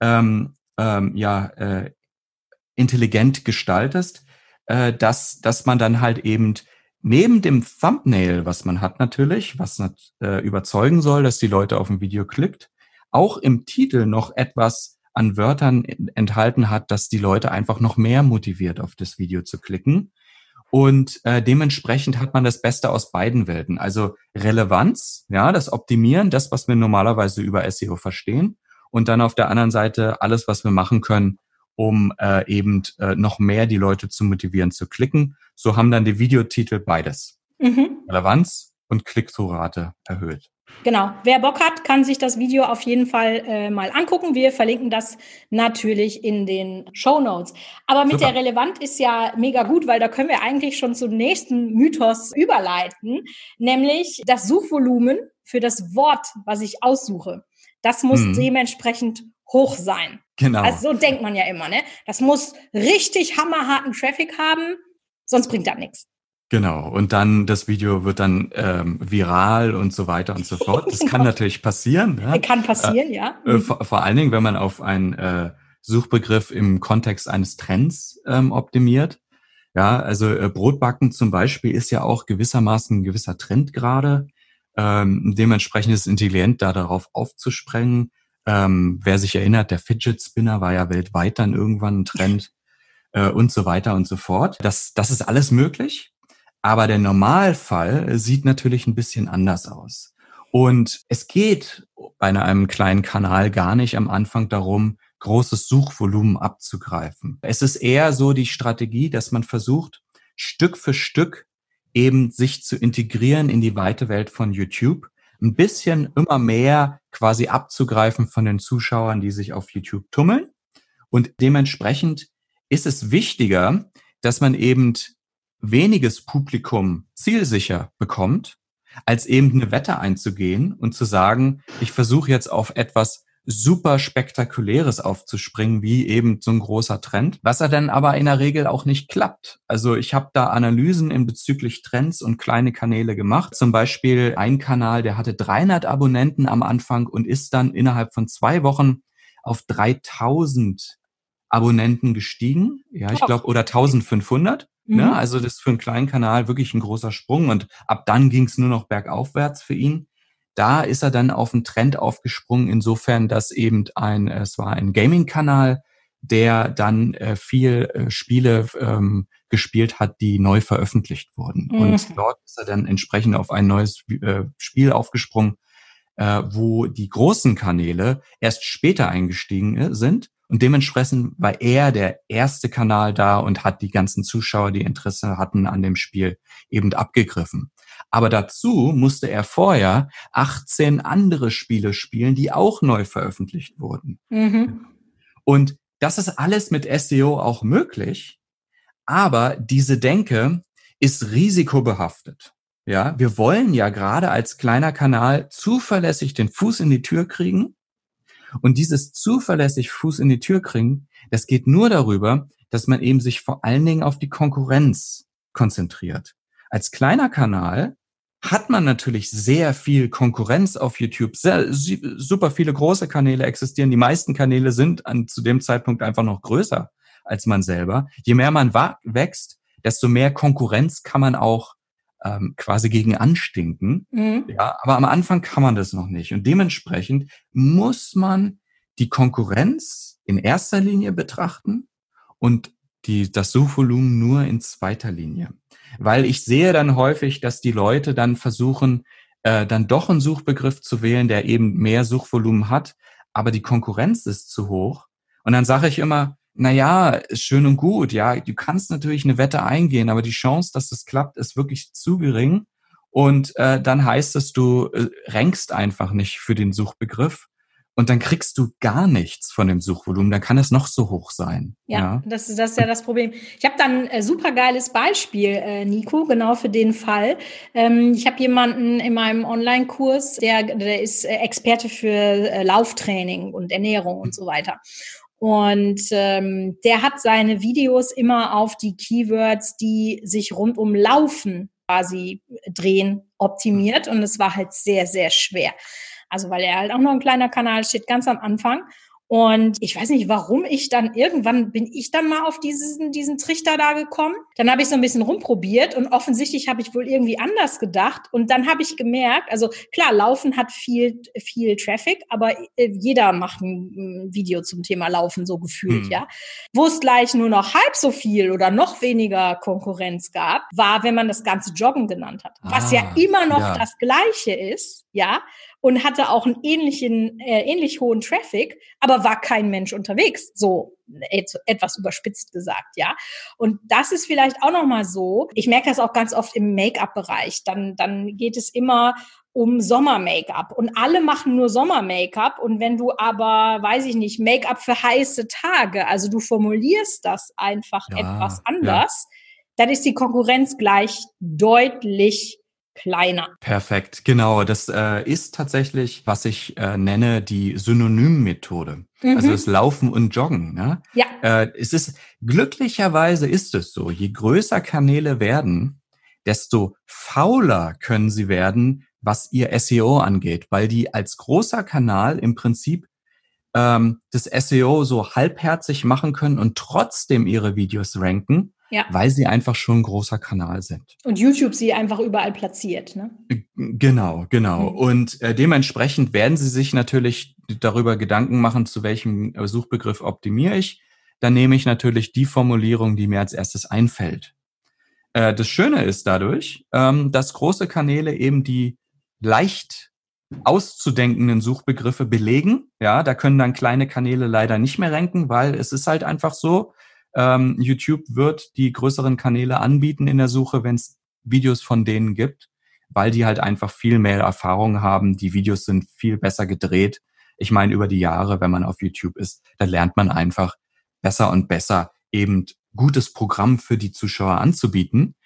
ähm, ähm, ja, äh, intelligent gestaltest, äh, dass, dass man dann halt eben neben dem Thumbnail, was man hat natürlich, was äh, überzeugen soll, dass die Leute auf ein Video klickt, auch im Titel noch etwas an Wörtern enthalten hat, dass die Leute einfach noch mehr motiviert, auf das Video zu klicken. Und äh, dementsprechend hat man das Beste aus beiden Welten. Also Relevanz, ja, das Optimieren, das, was wir normalerweise über SEO verstehen. Und dann auf der anderen Seite alles, was wir machen können, um äh, eben äh, noch mehr die Leute zu motivieren zu klicken. So haben dann die Videotitel beides. Mhm. Relevanz und Klickzurate erhöht. Genau. Wer Bock hat, kann sich das Video auf jeden Fall äh, mal angucken. Wir verlinken das natürlich in den Show Notes. Aber mit Super. der Relevant ist ja mega gut, weil da können wir eigentlich schon zum nächsten Mythos überleiten, nämlich das Suchvolumen für das Wort, was ich aussuche. Das muss hm. dementsprechend hoch sein. Genau. Also so denkt man ja immer, ne? Das muss richtig hammerharten Traffic haben, sonst bringt das nichts. Genau, und dann das Video wird dann ähm, viral und so weiter und so fort. Das kann natürlich passieren. Ja? Kann passieren, äh, ja. Äh, vor, vor, allen Dingen, wenn man auf einen äh, Suchbegriff im Kontext eines Trends ähm, optimiert. Ja, also äh, Brotbacken zum Beispiel ist ja auch gewissermaßen ein gewisser Trend gerade. Ähm, dementsprechend ist es intelligent, da darauf aufzusprengen. Ähm, wer sich erinnert, der Fidget Spinner war ja weltweit dann irgendwann ein Trend äh, und so weiter und so fort. Das, das ist alles möglich. Aber der Normalfall sieht natürlich ein bisschen anders aus. Und es geht bei einem kleinen Kanal gar nicht am Anfang darum, großes Suchvolumen abzugreifen. Es ist eher so die Strategie, dass man versucht, Stück für Stück eben sich zu integrieren in die weite Welt von YouTube, ein bisschen immer mehr quasi abzugreifen von den Zuschauern, die sich auf YouTube tummeln. Und dementsprechend ist es wichtiger, dass man eben weniges Publikum zielsicher bekommt, als eben eine Wette einzugehen und zu sagen, ich versuche jetzt auf etwas super spektakuläres aufzuspringen, wie eben so ein großer Trend, was er dann aber in der Regel auch nicht klappt. Also ich habe da Analysen in bezüglich Trends und kleine Kanäle gemacht. Zum Beispiel ein Kanal, der hatte 300 Abonnenten am Anfang und ist dann innerhalb von zwei Wochen auf 3000 Abonnenten gestiegen. Ja, ich glaube, oder 1500. Ne? Mhm. Ne? Also das ist für einen kleinen Kanal wirklich ein großer Sprung und ab dann ging es nur noch bergaufwärts für ihn. Da ist er dann auf einen Trend aufgesprungen, insofern, dass eben ein, es war ein Gaming-Kanal, der dann äh, viel äh, Spiele ähm, gespielt hat, die neu veröffentlicht wurden. Mhm. Und dort ist er dann entsprechend auf ein neues äh, Spiel aufgesprungen, äh, wo die großen Kanäle erst später eingestiegen äh, sind und dementsprechend war er der erste Kanal da und hat die ganzen Zuschauer, die Interesse hatten an dem Spiel, eben abgegriffen. Aber dazu musste er vorher 18 andere Spiele spielen, die auch neu veröffentlicht wurden. Mhm. Und das ist alles mit SEO auch möglich. Aber diese Denke ist risikobehaftet. Ja, wir wollen ja gerade als kleiner Kanal zuverlässig den Fuß in die Tür kriegen. Und dieses zuverlässig Fuß in die Tür kriegen, das geht nur darüber, dass man eben sich vor allen Dingen auf die Konkurrenz konzentriert. Als kleiner Kanal hat man natürlich sehr viel Konkurrenz auf YouTube. Sehr, super viele große Kanäle existieren. Die meisten Kanäle sind an, zu dem Zeitpunkt einfach noch größer als man selber. Je mehr man wächst, desto mehr Konkurrenz kann man auch ähm, quasi gegen anstinken. Mhm. Ja, aber am Anfang kann man das noch nicht. Und dementsprechend muss man die Konkurrenz in erster Linie betrachten und die, das Suchvolumen nur in zweiter Linie. Weil ich sehe dann häufig, dass die Leute dann versuchen, äh, dann doch einen Suchbegriff zu wählen, der eben mehr Suchvolumen hat, aber die Konkurrenz ist zu hoch. Und dann sage ich immer, na ja, ist schön und gut, ja, du kannst natürlich eine Wette eingehen, aber die Chance, dass das klappt, ist wirklich zu gering. Und äh, dann heißt es, du äh, rankst einfach nicht für den Suchbegriff und dann kriegst du gar nichts von dem Suchvolumen. Dann kann es noch so hoch sein. Ja, ja. Das, das ist ja das Problem. Ich habe dann ein äh, super geiles Beispiel, äh, Nico, genau für den Fall. Ähm, ich habe jemanden in meinem Online-Kurs, der, der ist Experte für äh, Lauftraining und Ernährung und so weiter. Und ähm, der hat seine Videos immer auf die Keywords, die sich rund um Laufen quasi drehen, optimiert. Und es war halt sehr, sehr schwer. Also weil er halt auch noch ein kleiner Kanal steht, ganz am Anfang. Und ich weiß nicht, warum ich dann irgendwann bin ich dann mal auf diesen, diesen Trichter da gekommen. Dann habe ich so ein bisschen rumprobiert und offensichtlich habe ich wohl irgendwie anders gedacht. Und dann habe ich gemerkt, also klar, Laufen hat viel, viel Traffic, aber äh, jeder macht ein Video zum Thema Laufen so gefühlt, hm. ja. Wo es gleich nur noch halb so viel oder noch weniger Konkurrenz gab, war, wenn man das ganze Joggen genannt hat. Ah, was ja ah, immer noch ja. das Gleiche ist, ja und hatte auch einen ähnlichen, äh, ähnlich hohen Traffic, aber war kein Mensch unterwegs. So etwas überspitzt gesagt, ja. Und das ist vielleicht auch noch mal so. Ich merke das auch ganz oft im Make-up-Bereich. Dann, dann geht es immer um Sommer-Make-up und alle machen nur Sommer-Make-up und wenn du aber, weiß ich nicht, Make-up für heiße Tage, also du formulierst das einfach ja, etwas anders, ja. dann ist die Konkurrenz gleich deutlich kleiner. Perfekt, genau. Das äh, ist tatsächlich, was ich äh, nenne, die Synonym-Methode. Mhm. Also das Laufen und Joggen. Ne? Ja. Äh, es ist glücklicherweise ist es so. Je größer Kanäle werden, desto fauler können sie werden, was ihr SEO angeht, weil die als großer Kanal im Prinzip ähm, das SEO so halbherzig machen können und trotzdem ihre Videos ranken ja. weil sie einfach schon ein großer Kanal sind. Und YouTube sie einfach überall platziert, ne? Genau, genau. Mhm. Und äh, dementsprechend werden sie sich natürlich darüber Gedanken machen, zu welchem äh, Suchbegriff optimiere ich. Dann nehme ich natürlich die Formulierung, die mir als erstes einfällt. Äh, das Schöne ist dadurch, ähm, dass große Kanäle eben die leicht auszudenkenden Suchbegriffe belegen. Ja, da können dann kleine Kanäle leider nicht mehr ranken, weil es ist halt einfach so, ähm, YouTube wird die größeren Kanäle anbieten in der Suche, wenn es Videos von denen gibt, weil die halt einfach viel mehr Erfahrung haben. Die Videos sind viel besser gedreht. Ich meine, über die Jahre, wenn man auf YouTube ist, da lernt man einfach besser und besser eben gutes Programm für die Zuschauer anzubieten.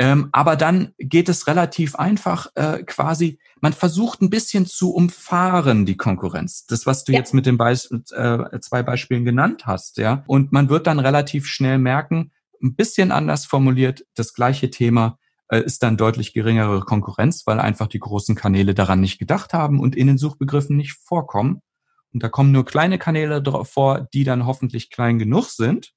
Ähm, aber dann geht es relativ einfach äh, quasi, man versucht ein bisschen zu umfahren, die Konkurrenz. Das, was du ja. jetzt mit den Beis äh, zwei Beispielen genannt hast, ja. Und man wird dann relativ schnell merken, ein bisschen anders formuliert, das gleiche Thema äh, ist dann deutlich geringere Konkurrenz, weil einfach die großen Kanäle daran nicht gedacht haben und in den Suchbegriffen nicht vorkommen. Und da kommen nur kleine Kanäle vor, die dann hoffentlich klein genug sind,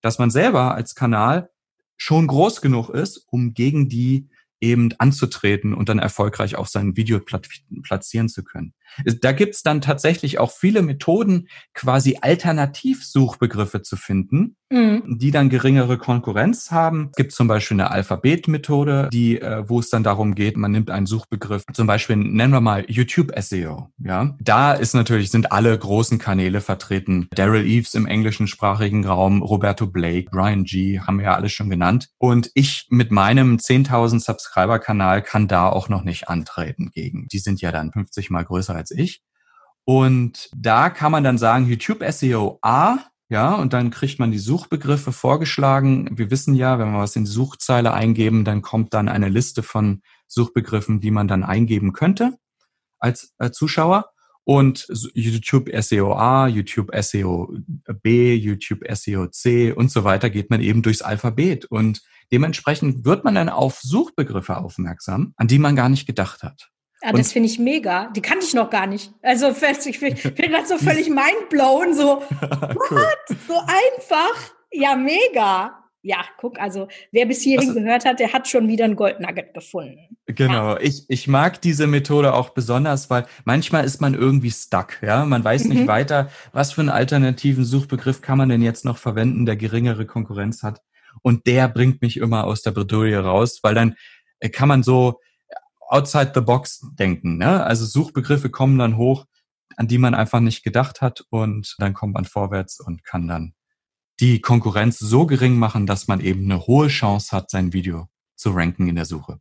dass man selber als Kanal schon groß genug ist, um gegen die eben anzutreten und dann erfolgreich auch sein Video platzieren zu können. Da gibt's dann tatsächlich auch viele Methoden, quasi Alternativsuchbegriffe zu finden, mhm. die dann geringere Konkurrenz haben. Es gibt zum Beispiel eine Alphabetmethode, die, äh, wo es dann darum geht, man nimmt einen Suchbegriff, zum Beispiel nennen wir mal YouTube SEO. Ja, da ist natürlich sind alle großen Kanäle vertreten. Daryl Eves im englischen sprachigen Raum, Roberto Blake, Brian G. haben wir ja alles schon genannt. Und ich mit meinem 10.000 Subscriber-Kanal kann da auch noch nicht antreten gegen. Die sind ja dann 50 mal größer als ich. Und da kann man dann sagen, YouTube SEO A Ja, und dann kriegt man die Suchbegriffe vorgeschlagen. Wir wissen ja, wenn wir was in die Suchzeile eingeben, dann kommt dann eine Liste von Suchbegriffen, die man dann eingeben könnte als äh, Zuschauer. Und YouTube SEO A, YouTube SEO B, YouTube SEO C und so weiter geht man eben durchs Alphabet. Und dementsprechend wird man dann auf Suchbegriffe aufmerksam, an die man gar nicht gedacht hat. Ja, das finde ich mega. Die kannte ich noch gar nicht. Also ich bin das so völlig mindblown, so cool. what? So einfach. Ja, mega. Ja, guck, also wer bis hierhin also, gehört hat, der hat schon wieder ein Goldnugget gefunden. Genau, ja. ich, ich mag diese Methode auch besonders, weil manchmal ist man irgendwie stuck, ja. Man weiß nicht mhm. weiter, was für einen alternativen Suchbegriff kann man denn jetzt noch verwenden, der geringere Konkurrenz hat. Und der bringt mich immer aus der Bredouille raus, weil dann äh, kann man so outside the box denken. Ne? Also Suchbegriffe kommen dann hoch, an die man einfach nicht gedacht hat und dann kommt man vorwärts und kann dann die Konkurrenz so gering machen, dass man eben eine hohe Chance hat, sein Video zu ranken in der Suche.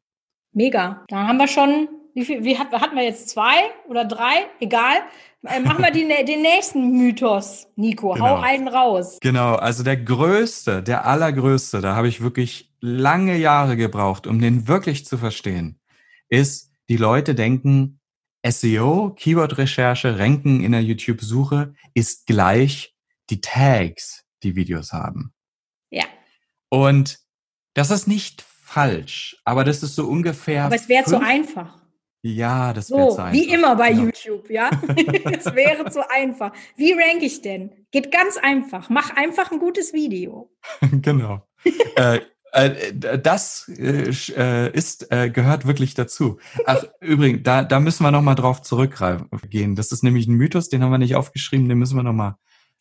Mega. Da haben wir schon, wie viel, wie hat, hatten wir jetzt zwei oder drei? Egal. Äh, machen wir die, den nächsten Mythos, Nico. Genau. Hau einen raus. Genau, also der größte, der allergrößte, da habe ich wirklich lange Jahre gebraucht, um den wirklich zu verstehen ist, die Leute denken, SEO, Keyword-Recherche, Ranken in der YouTube-Suche ist gleich die Tags, die Videos haben. Ja. Und das ist nicht falsch, aber das ist so ungefähr. Aber es wäre zu einfach. Ja, das wäre so, zu einfach. Wie immer bei ja. YouTube, ja. es wäre zu einfach. Wie rank ich denn? Geht ganz einfach. Mach einfach ein gutes Video. genau. äh, das äh, äh, ist, gehört wirklich dazu. Ach, übrigens, da, da müssen wir nochmal drauf zurückgehen. Das ist nämlich ein Mythos, den haben wir nicht aufgeschrieben, den müssen wir nochmal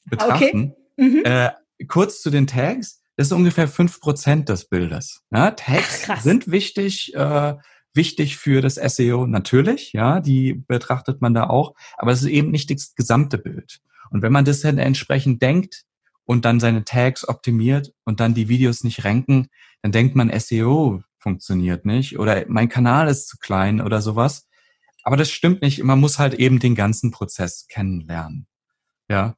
betrachten. Okay. Mhm. Äh, kurz zu den Tags. Das ist ungefähr fünf Prozent des Bildes. Ja, Tags Ach, sind wichtig, äh, wichtig für das SEO natürlich, ja, die betrachtet man da auch, aber es ist eben nicht das gesamte Bild. Und wenn man das dann entsprechend denkt, und dann seine Tags optimiert und dann die Videos nicht ranken, dann denkt man, SEO funktioniert nicht oder mein Kanal ist zu klein oder sowas. Aber das stimmt nicht. Man muss halt eben den ganzen Prozess kennenlernen. Ja.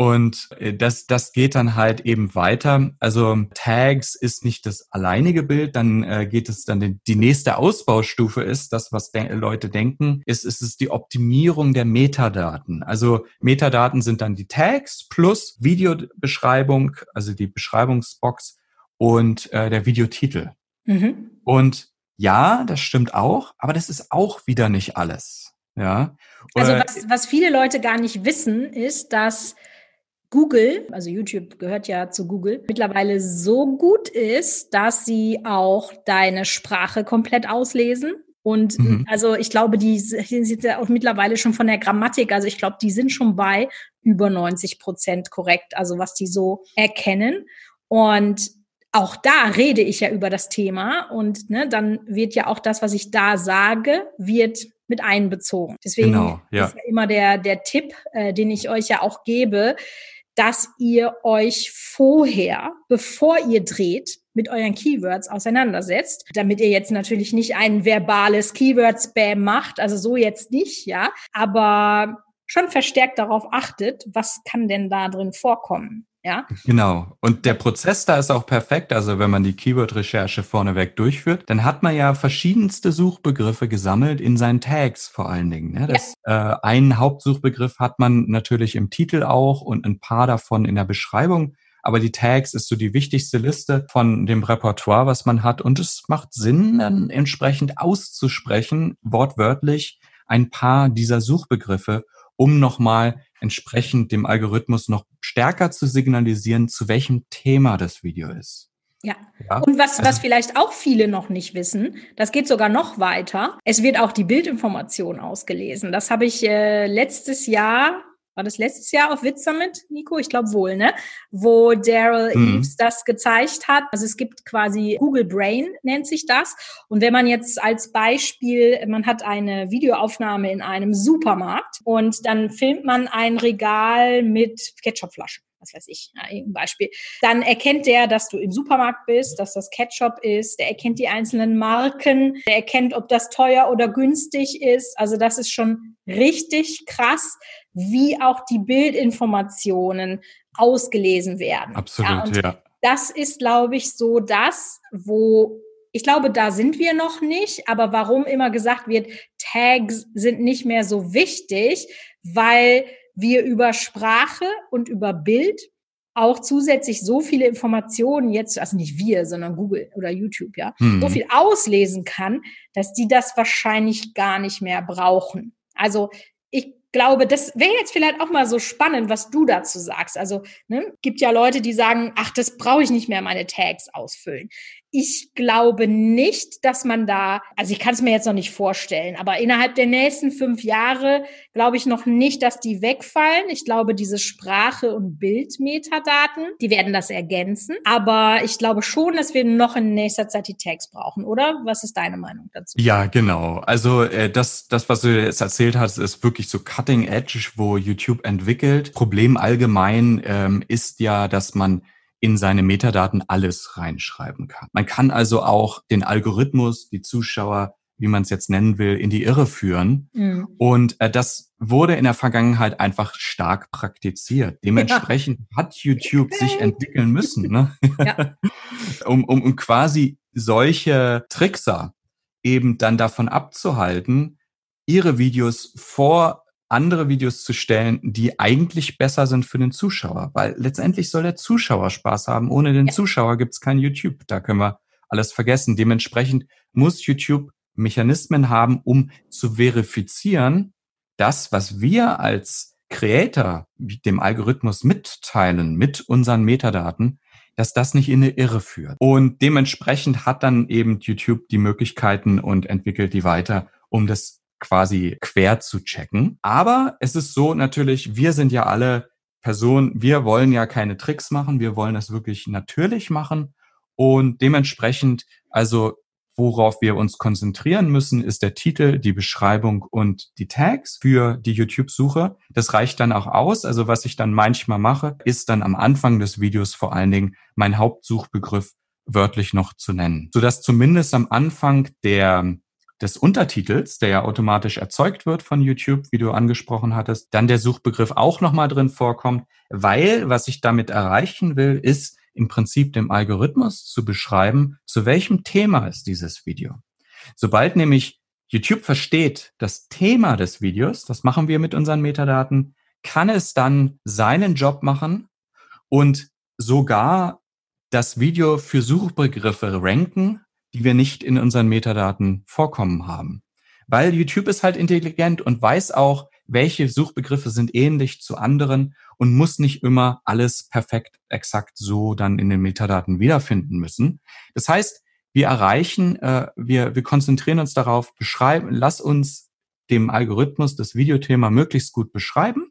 Und äh, das, das geht dann halt eben weiter. Also Tags ist nicht das alleinige Bild, dann äh, geht es dann, die, die nächste Ausbaustufe ist, das, was de Leute denken, ist, ist es die Optimierung der Metadaten. Also Metadaten sind dann die Tags plus Videobeschreibung, also die Beschreibungsbox und äh, der Videotitel. Mhm. Und ja, das stimmt auch, aber das ist auch wieder nicht alles. Ja. Also Oder also was, was viele Leute gar nicht wissen, ist, dass Google, also YouTube gehört ja zu Google, mittlerweile so gut ist, dass sie auch deine Sprache komplett auslesen. Und mhm. also ich glaube, die sind ja auch mittlerweile schon von der Grammatik, also ich glaube, die sind schon bei über 90 Prozent korrekt, also was die so erkennen. Und auch da rede ich ja über das Thema und ne, dann wird ja auch das, was ich da sage, wird mit einbezogen. Deswegen genau, ja. ist ja immer der, der Tipp, äh, den ich euch ja auch gebe, dass ihr euch vorher, bevor ihr dreht, mit euren Keywords auseinandersetzt, damit ihr jetzt natürlich nicht ein verbales Keyword-Spam macht, also so jetzt nicht, ja, aber schon verstärkt darauf achtet, was kann denn da drin vorkommen. Ja. Genau. Und der Prozess da ist auch perfekt. Also wenn man die Keyword-Recherche vorneweg durchführt, dann hat man ja verschiedenste Suchbegriffe gesammelt in seinen Tags vor allen Dingen. Ne? Das, ja. äh, einen Hauptsuchbegriff hat man natürlich im Titel auch und ein paar davon in der Beschreibung. Aber die Tags ist so die wichtigste Liste von dem Repertoire, was man hat. Und es macht Sinn, dann entsprechend auszusprechen, wortwörtlich, ein paar dieser Suchbegriffe, um nochmal entsprechend dem Algorithmus noch stärker zu signalisieren, zu welchem Thema das Video ist. Ja. ja. Und was, was also vielleicht auch viele noch nicht wissen, das geht sogar noch weiter. Es wird auch die Bildinformation ausgelesen. Das habe ich äh, letztes Jahr war das letztes Jahr auf Witz Summit, Nico? Ich glaube wohl, ne? Wo Daryl mhm. Eves das gezeigt hat. Also es gibt quasi Google Brain, nennt sich das. Und wenn man jetzt als Beispiel, man hat eine Videoaufnahme in einem Supermarkt und dann filmt man ein Regal mit Ketchupflaschen. Was weiß ich, ein Beispiel. Dann erkennt der, dass du im Supermarkt bist, dass das Ketchup ist, der erkennt die einzelnen Marken, der erkennt, ob das teuer oder günstig ist. Also das ist schon richtig krass, wie auch die Bildinformationen ausgelesen werden. Absolut, ja. ja. Das ist, glaube ich, so das, wo ich glaube, da sind wir noch nicht. Aber warum immer gesagt wird, Tags sind nicht mehr so wichtig, weil wir über Sprache und über Bild auch zusätzlich so viele Informationen jetzt, also nicht wir, sondern Google oder YouTube, ja, hm. so viel auslesen kann, dass die das wahrscheinlich gar nicht mehr brauchen. Also ich glaube, das wäre jetzt vielleicht auch mal so spannend, was du dazu sagst. Also ne, gibt ja Leute, die sagen, ach, das brauche ich nicht mehr, meine Tags ausfüllen. Ich glaube nicht, dass man da, also ich kann es mir jetzt noch nicht vorstellen, aber innerhalb der nächsten fünf Jahre glaube ich noch nicht, dass die wegfallen. Ich glaube, diese Sprache- und Bildmetadaten, die werden das ergänzen. Aber ich glaube schon, dass wir noch in nächster Zeit die Tags brauchen, oder? Was ist deine Meinung dazu? Ja, genau. Also äh, das, das, was du jetzt erzählt hast, ist wirklich so cutting edge, wo YouTube entwickelt. Problem allgemein ähm, ist ja, dass man in seine Metadaten alles reinschreiben kann. Man kann also auch den Algorithmus, die Zuschauer, wie man es jetzt nennen will, in die Irre führen. Mhm. Und äh, das wurde in der Vergangenheit einfach stark praktiziert. Dementsprechend ja. hat YouTube sich entwickeln müssen, ne? ja. um, um, um quasi solche Trickser eben dann davon abzuhalten, ihre Videos vor andere Videos zu stellen, die eigentlich besser sind für den Zuschauer. Weil letztendlich soll der Zuschauer Spaß haben. Ohne den. Zuschauer gibt's kein YouTube. Da können wir alles vergessen. Dementsprechend muss YouTube Mechanismen haben, um zu verifizieren, das, was wir als Creator dem Algorithmus mitteilen mit unseren Metadaten, dass das nicht in eine Irre führt. Und dementsprechend hat dann eben YouTube die Möglichkeiten und entwickelt die weiter, um das quasi quer zu checken. Aber es ist so natürlich, wir sind ja alle Personen, wir wollen ja keine Tricks machen, wir wollen das wirklich natürlich machen. Und dementsprechend, also worauf wir uns konzentrieren müssen, ist der Titel, die Beschreibung und die Tags für die YouTube-Suche. Das reicht dann auch aus. Also was ich dann manchmal mache, ist dann am Anfang des Videos vor allen Dingen mein Hauptsuchbegriff wörtlich noch zu nennen, sodass zumindest am Anfang der des Untertitels, der ja automatisch erzeugt wird von YouTube, wie du angesprochen hattest, dann der Suchbegriff auch nochmal drin vorkommt, weil was ich damit erreichen will, ist im Prinzip dem Algorithmus zu beschreiben, zu welchem Thema ist dieses Video. Sobald nämlich YouTube versteht das Thema des Videos, das machen wir mit unseren Metadaten, kann es dann seinen Job machen und sogar das Video für Suchbegriffe ranken, die wir nicht in unseren Metadaten vorkommen haben. Weil YouTube ist halt intelligent und weiß auch, welche Suchbegriffe sind ähnlich zu anderen und muss nicht immer alles perfekt exakt so dann in den Metadaten wiederfinden müssen. Das heißt, wir erreichen, äh, wir, wir konzentrieren uns darauf, beschreiben, lass uns dem Algorithmus das Videothema möglichst gut beschreiben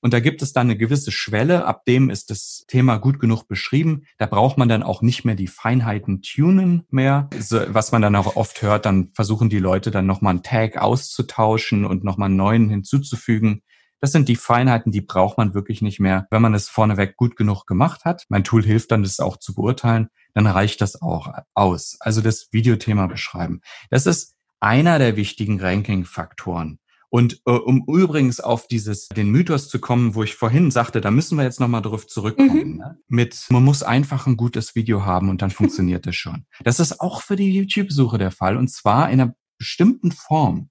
und da gibt es dann eine gewisse Schwelle, ab dem ist das Thema gut genug beschrieben. Da braucht man dann auch nicht mehr die Feinheiten tunen mehr. Was man dann auch oft hört, dann versuchen die Leute dann nochmal einen Tag auszutauschen und nochmal einen neuen hinzuzufügen. Das sind die Feinheiten, die braucht man wirklich nicht mehr. Wenn man es vorneweg gut genug gemacht hat, mein Tool hilft dann, das auch zu beurteilen, dann reicht das auch aus. Also das Videothema beschreiben. Das ist einer der wichtigen Ranking-Faktoren. Und äh, um übrigens auf dieses den Mythos zu kommen, wo ich vorhin sagte, da müssen wir jetzt nochmal drauf zurückkommen. Mhm. Ne? Mit man muss einfach ein gutes Video haben und dann funktioniert das schon. Das ist auch für die YouTube-Suche der Fall und zwar in einer bestimmten Form.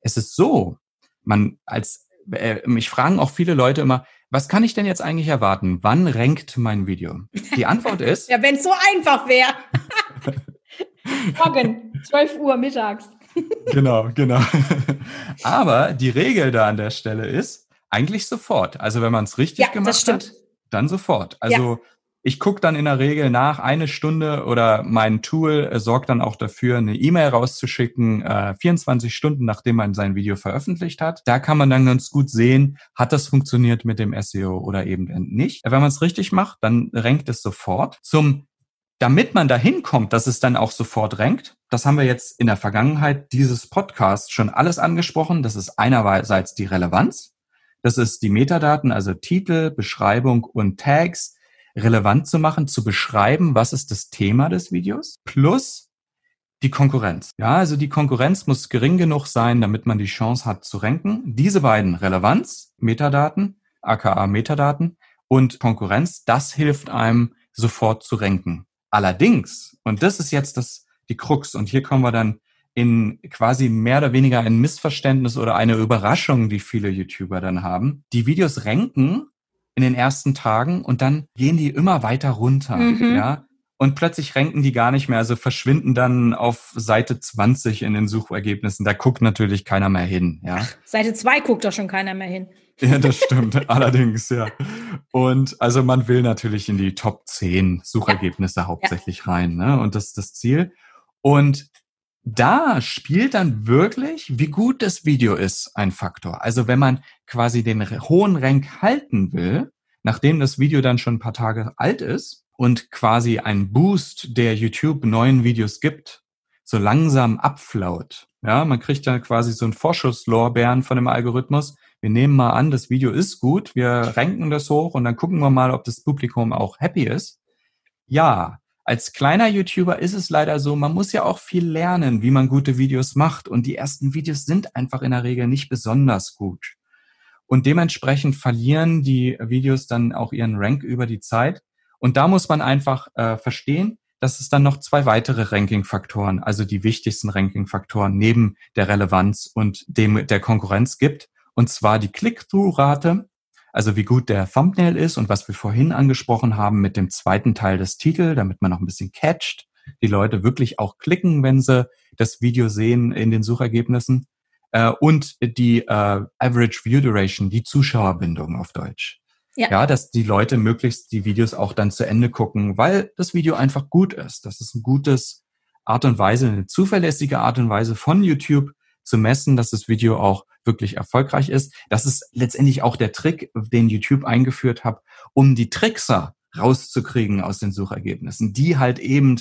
Es ist so, man als äh, mich fragen auch viele Leute immer, was kann ich denn jetzt eigentlich erwarten? Wann rankt mein Video? Die Antwort ist. ja, wenn es so einfach wäre. Morgen, 12 Uhr mittags genau, genau. Aber die Regel da an der Stelle ist eigentlich sofort. Also wenn man es richtig ja, gemacht hat, dann sofort. Also ja. ich gucke dann in der Regel nach eine Stunde oder mein Tool äh, sorgt dann auch dafür, eine E-Mail rauszuschicken, äh, 24 Stunden nachdem man sein Video veröffentlicht hat. Da kann man dann ganz gut sehen, hat das funktioniert mit dem SEO oder eben nicht. Wenn man es richtig macht, dann rankt es sofort. Zum damit man dahin kommt, dass es dann auch sofort rankt, das haben wir jetzt in der Vergangenheit dieses Podcasts schon alles angesprochen. Das ist einerseits die Relevanz. Das ist die Metadaten, also Titel, Beschreibung und Tags relevant zu machen, zu beschreiben, was ist das Thema des Videos, plus die Konkurrenz. Ja, also die Konkurrenz muss gering genug sein, damit man die Chance hat zu ranken. Diese beiden Relevanz, Metadaten, aka Metadaten und Konkurrenz, das hilft einem sofort zu ranken. Allerdings, und das ist jetzt das, die Krux, und hier kommen wir dann in quasi mehr oder weniger ein Missverständnis oder eine Überraschung, die viele YouTuber dann haben. Die Videos ranken in den ersten Tagen und dann gehen die immer weiter runter, mhm. ja. Und plötzlich ranken die gar nicht mehr, also verschwinden dann auf Seite 20 in den Suchergebnissen. Da guckt natürlich keiner mehr hin, ja. Seite 2 guckt doch schon keiner mehr hin. Ja, das stimmt, allerdings, ja. Und also man will natürlich in die Top 10 Suchergebnisse ja. hauptsächlich ja. rein, ne? Und das ist das Ziel. Und da spielt dann wirklich, wie gut das Video ist, ein Faktor. Also wenn man quasi den hohen Rank halten will, nachdem das Video dann schon ein paar Tage alt ist und quasi ein Boost der YouTube neuen Videos gibt, so langsam abflaut. Ja, man kriegt dann quasi so einen Vorschusslorbeeren von dem Algorithmus. Wir nehmen mal an, das Video ist gut, wir ranken das hoch und dann gucken wir mal, ob das Publikum auch happy ist. Ja, als kleiner YouTuber ist es leider so, man muss ja auch viel lernen, wie man gute Videos macht. Und die ersten Videos sind einfach in der Regel nicht besonders gut. Und dementsprechend verlieren die Videos dann auch ihren Rank über die Zeit. Und da muss man einfach äh, verstehen, dass es dann noch zwei weitere Ranking-Faktoren, also die wichtigsten Ranking-Faktoren neben der Relevanz und dem der Konkurrenz gibt. Und zwar die Click-Through-Rate also wie gut der Thumbnail ist und was wir vorhin angesprochen haben mit dem zweiten Teil des Titels, damit man noch ein bisschen catcht, die Leute wirklich auch klicken, wenn sie das Video sehen in den Suchergebnissen. Äh, und die äh, Average View Duration, die Zuschauerbindung auf Deutsch. Ja. ja, dass die Leute möglichst die Videos auch dann zu Ende gucken, weil das Video einfach gut ist. Das ist ein gutes Art und Weise, eine zuverlässige Art und Weise von YouTube zu messen, dass das Video auch wirklich erfolgreich ist. Das ist letztendlich auch der Trick, den YouTube eingeführt hat, um die Trickser rauszukriegen aus den Suchergebnissen, die halt eben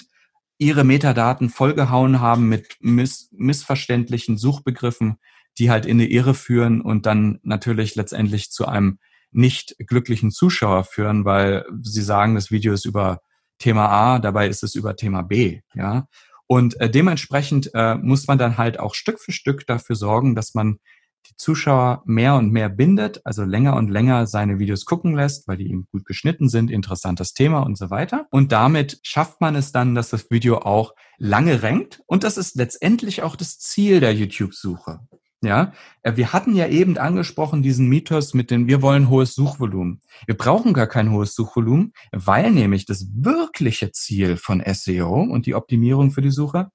ihre Metadaten vollgehauen haben mit miss missverständlichen Suchbegriffen, die halt in die Irre führen und dann natürlich letztendlich zu einem nicht glücklichen Zuschauer führen, weil sie sagen, das Video ist über Thema A, dabei ist es über Thema B, ja. Und äh, dementsprechend äh, muss man dann halt auch Stück für Stück dafür sorgen, dass man die Zuschauer mehr und mehr bindet, also länger und länger seine Videos gucken lässt, weil die ihm gut geschnitten sind, interessantes Thema und so weiter. Und damit schafft man es dann, dass das Video auch lange rankt. Und das ist letztendlich auch das Ziel der YouTube-Suche. Ja, äh, wir hatten ja eben angesprochen diesen Mythos mit dem, wir wollen hohes Suchvolumen. Wir brauchen gar kein hohes Suchvolumen, weil nämlich das wirkliche Ziel von SEO und die Optimierung für die Suche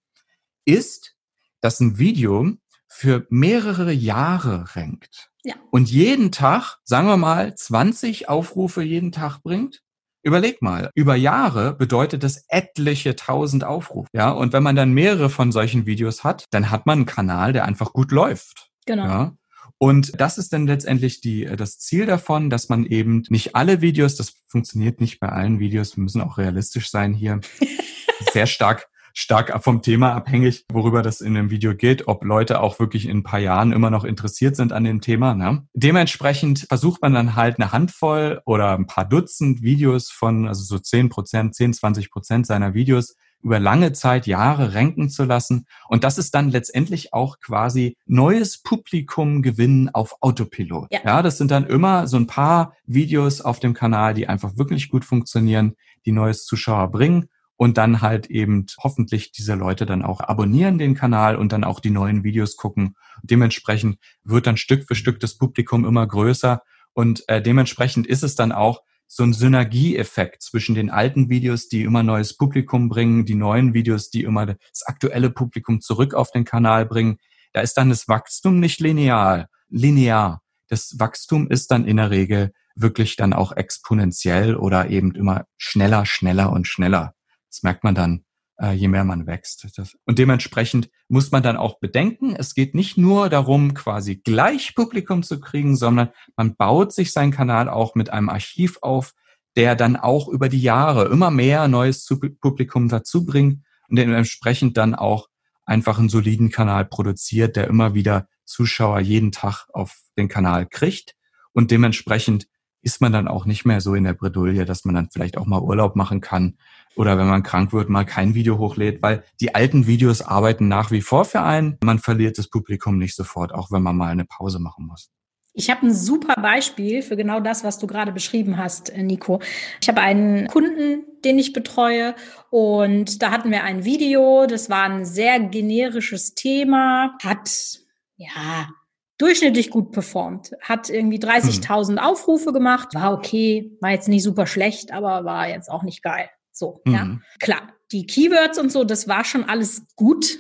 ist, dass ein Video für mehrere Jahre rankt ja. und jeden Tag, sagen wir mal, 20 Aufrufe jeden Tag bringt, Überleg mal, über Jahre bedeutet das etliche tausend Aufrufe. Ja, und wenn man dann mehrere von solchen Videos hat, dann hat man einen Kanal, der einfach gut läuft. Genau. Ja. Und das ist dann letztendlich die, das Ziel davon, dass man eben nicht alle Videos, das funktioniert nicht bei allen Videos, wir müssen auch realistisch sein hier, sehr stark stark vom Thema abhängig, worüber das in dem Video geht, ob Leute auch wirklich in ein paar Jahren immer noch interessiert sind an dem Thema. Ne? Dementsprechend versucht man dann halt eine Handvoll oder ein paar Dutzend Videos von, also so 10 Prozent, 10, 20 Prozent seiner Videos über lange Zeit, Jahre renken zu lassen. Und das ist dann letztendlich auch quasi neues Publikum gewinnen auf Autopilot. Ja. ja, das sind dann immer so ein paar Videos auf dem Kanal, die einfach wirklich gut funktionieren, die neues Zuschauer bringen und dann halt eben hoffentlich diese Leute dann auch abonnieren den Kanal und dann auch die neuen Videos gucken. Dementsprechend wird dann Stück für Stück das Publikum immer größer und äh, dementsprechend ist es dann auch so ein Synergieeffekt zwischen den alten Videos, die immer neues Publikum bringen, die neuen Videos, die immer das aktuelle Publikum zurück auf den Kanal bringen. Da ist dann das Wachstum nicht linear, linear. Das Wachstum ist dann in der Regel wirklich dann auch exponentiell oder eben immer schneller, schneller und schneller. Das merkt man dann, äh, je mehr man wächst. Und dementsprechend muss man dann auch bedenken, es geht nicht nur darum, quasi gleich Publikum zu kriegen, sondern man baut sich seinen Kanal auch mit einem Archiv auf, der dann auch über die Jahre immer mehr neues Publikum dazu bringt und dementsprechend dann auch einfach einen soliden Kanal produziert, der immer wieder Zuschauer jeden Tag auf den Kanal kriegt Und dementsprechend ist man dann auch nicht mehr so in der Bredouille, dass man dann vielleicht auch mal Urlaub machen kann oder wenn man krank wird, mal kein Video hochlädt, weil die alten Videos arbeiten nach wie vor für einen. Man verliert das Publikum nicht sofort, auch wenn man mal eine Pause machen muss. Ich habe ein super Beispiel für genau das, was du gerade beschrieben hast, äh, Nico. Ich habe einen Kunden, den ich betreue und da hatten wir ein Video, das war ein sehr generisches Thema, hat ja durchschnittlich gut performt, hat irgendwie 30.000 hm. Aufrufe gemacht, war okay, war jetzt nicht super schlecht, aber war jetzt auch nicht geil. So, mhm. ja. Klar, die Keywords und so, das war schon alles gut.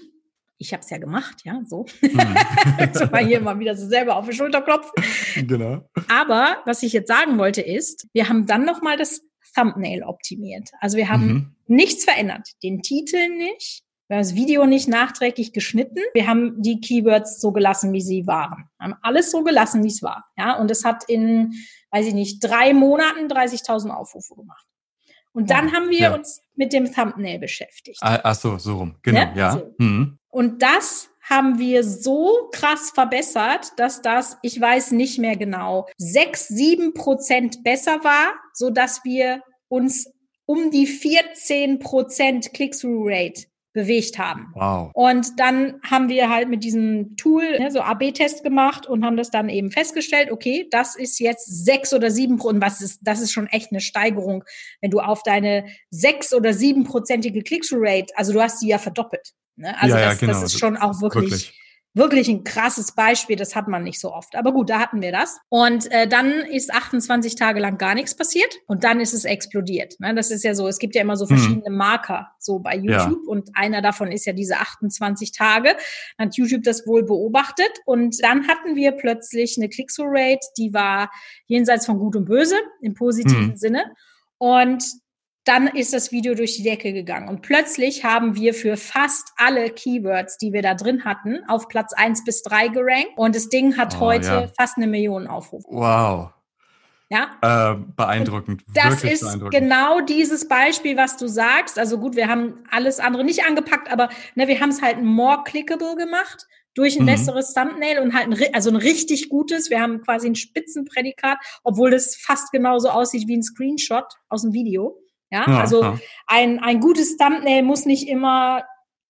Ich habe es ja gemacht, ja, so. Mhm. so mal hier mal wieder so selber auf die Schulter klopfen. Genau. Aber was ich jetzt sagen wollte ist, wir haben dann noch mal das Thumbnail optimiert. Also wir haben mhm. nichts verändert, den Titel nicht, wir haben das Video nicht nachträglich geschnitten. Wir haben die Keywords so gelassen, wie sie waren. Wir haben alles so gelassen, wie es war. Ja, und es hat in, weiß ich nicht, drei Monaten 30.000 Aufrufe gemacht. Und dann haben wir ja. uns mit dem Thumbnail beschäftigt. Ah, ach so, so rum. Genau, ja. ja. So. Mhm. Und das haben wir so krass verbessert, dass das, ich weiß nicht mehr genau, sechs, sieben Prozent besser war, so dass wir uns um die 14 Prozent Click-Through-Rate bewegt haben. Wow. Und dann haben wir halt mit diesem Tool ne, so AB-Test gemacht und haben das dann eben festgestellt, okay, das ist jetzt sechs oder sieben Prozent, was ist, das ist schon echt eine Steigerung, wenn du auf deine sechs oder siebenprozentige Click-Through-Rate, also du hast die ja verdoppelt. Ne? Also ja, das, ja, genau. das ist schon auch wirklich, wirklich wirklich ein krasses Beispiel, das hat man nicht so oft. Aber gut, da hatten wir das. Und äh, dann ist 28 Tage lang gar nichts passiert und dann ist es explodiert. Ne? Das ist ja so, es gibt ja immer so hm. verschiedene Marker so bei YouTube ja. und einer davon ist ja diese 28 Tage. Dann hat YouTube das wohl beobachtet und dann hatten wir plötzlich eine Click-Through-Rate, die war jenseits von Gut und Böse im positiven hm. Sinne. Und dann ist das Video durch die Decke gegangen. Und plötzlich haben wir für fast alle Keywords, die wir da drin hatten, auf Platz eins bis drei gerankt. Und das Ding hat oh, heute ja. fast eine Million Aufrufe. Wow. Ja. Äh, beeindruckend. Und das ist beeindruckend. genau dieses Beispiel, was du sagst. Also gut, wir haben alles andere nicht angepackt, aber ne, wir haben es halt more clickable gemacht durch ein mhm. besseres Thumbnail und halt ein, also ein richtig gutes. Wir haben quasi ein Spitzenprädikat, obwohl das fast genauso aussieht wie ein Screenshot aus dem Video. Ja, ja also ja. Ein, ein gutes Thumbnail muss nicht immer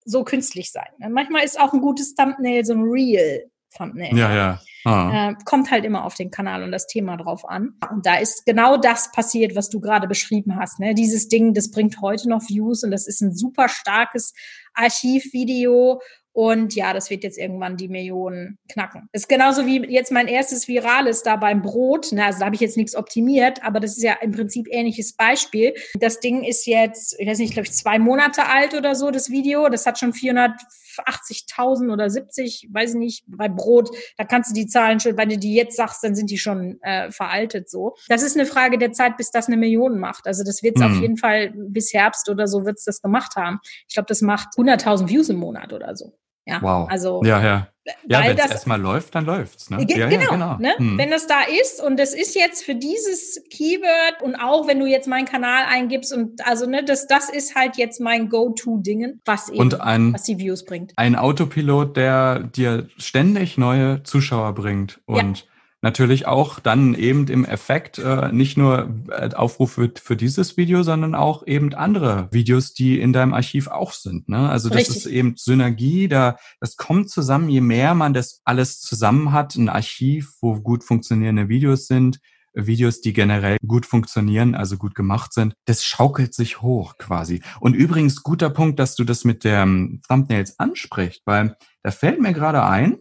so künstlich sein. Ne? Manchmal ist auch ein gutes Thumbnail so ein Real Thumbnail. Ja, ja. Ah. Äh, kommt halt immer auf den Kanal und das Thema drauf an. Und da ist genau das passiert, was du gerade beschrieben hast. Ne? Dieses Ding, das bringt heute noch Views und das ist ein super starkes Archivvideo und ja, das wird jetzt irgendwann die Millionen knacken. Das ist genauso wie jetzt mein erstes Virales da beim Brot. Na, also da habe ich jetzt nichts optimiert, aber das ist ja im Prinzip ähnliches Beispiel. Das Ding ist jetzt, ich weiß nicht, glaube ich, zwei Monate alt oder so, das Video. Das hat schon 480.000 oder 70, weiß ich nicht, bei Brot. Da kannst du die Zahlen schon, wenn du die jetzt sagst, dann sind die schon äh, veraltet so. Das ist eine Frage der Zeit, bis das eine Million macht. Also das wird es mhm. auf jeden Fall bis Herbst oder so wird's das gemacht haben. Ich glaube, das macht 100.000 Views im Monat oder so. Ja, wow. Also, ja, ja. Ja, wenn es erstmal läuft, dann läuft's. Ne? Ja, genau. Ja, genau. Ne? Hm. Wenn das da ist und es ist jetzt für dieses Keyword und auch wenn du jetzt meinen Kanal eingibst und also ne, das, das ist halt jetzt mein Go-To-Dingen, was eben, und ein, was die Views bringt. Ein Autopilot, der dir ständig neue Zuschauer bringt und ja natürlich auch dann eben im Effekt äh, nicht nur äh, Aufrufe für dieses Video, sondern auch eben andere Videos, die in deinem Archiv auch sind. Ne? Also das Richtig. ist eben Synergie, da das kommt zusammen, je mehr man das alles zusammen hat, ein Archiv, wo gut funktionierende Videos sind, Videos, die generell gut funktionieren, also gut gemacht sind, das schaukelt sich hoch quasi. Und übrigens guter Punkt, dass du das mit der Thumbnails ansprichst, weil da fällt mir gerade ein,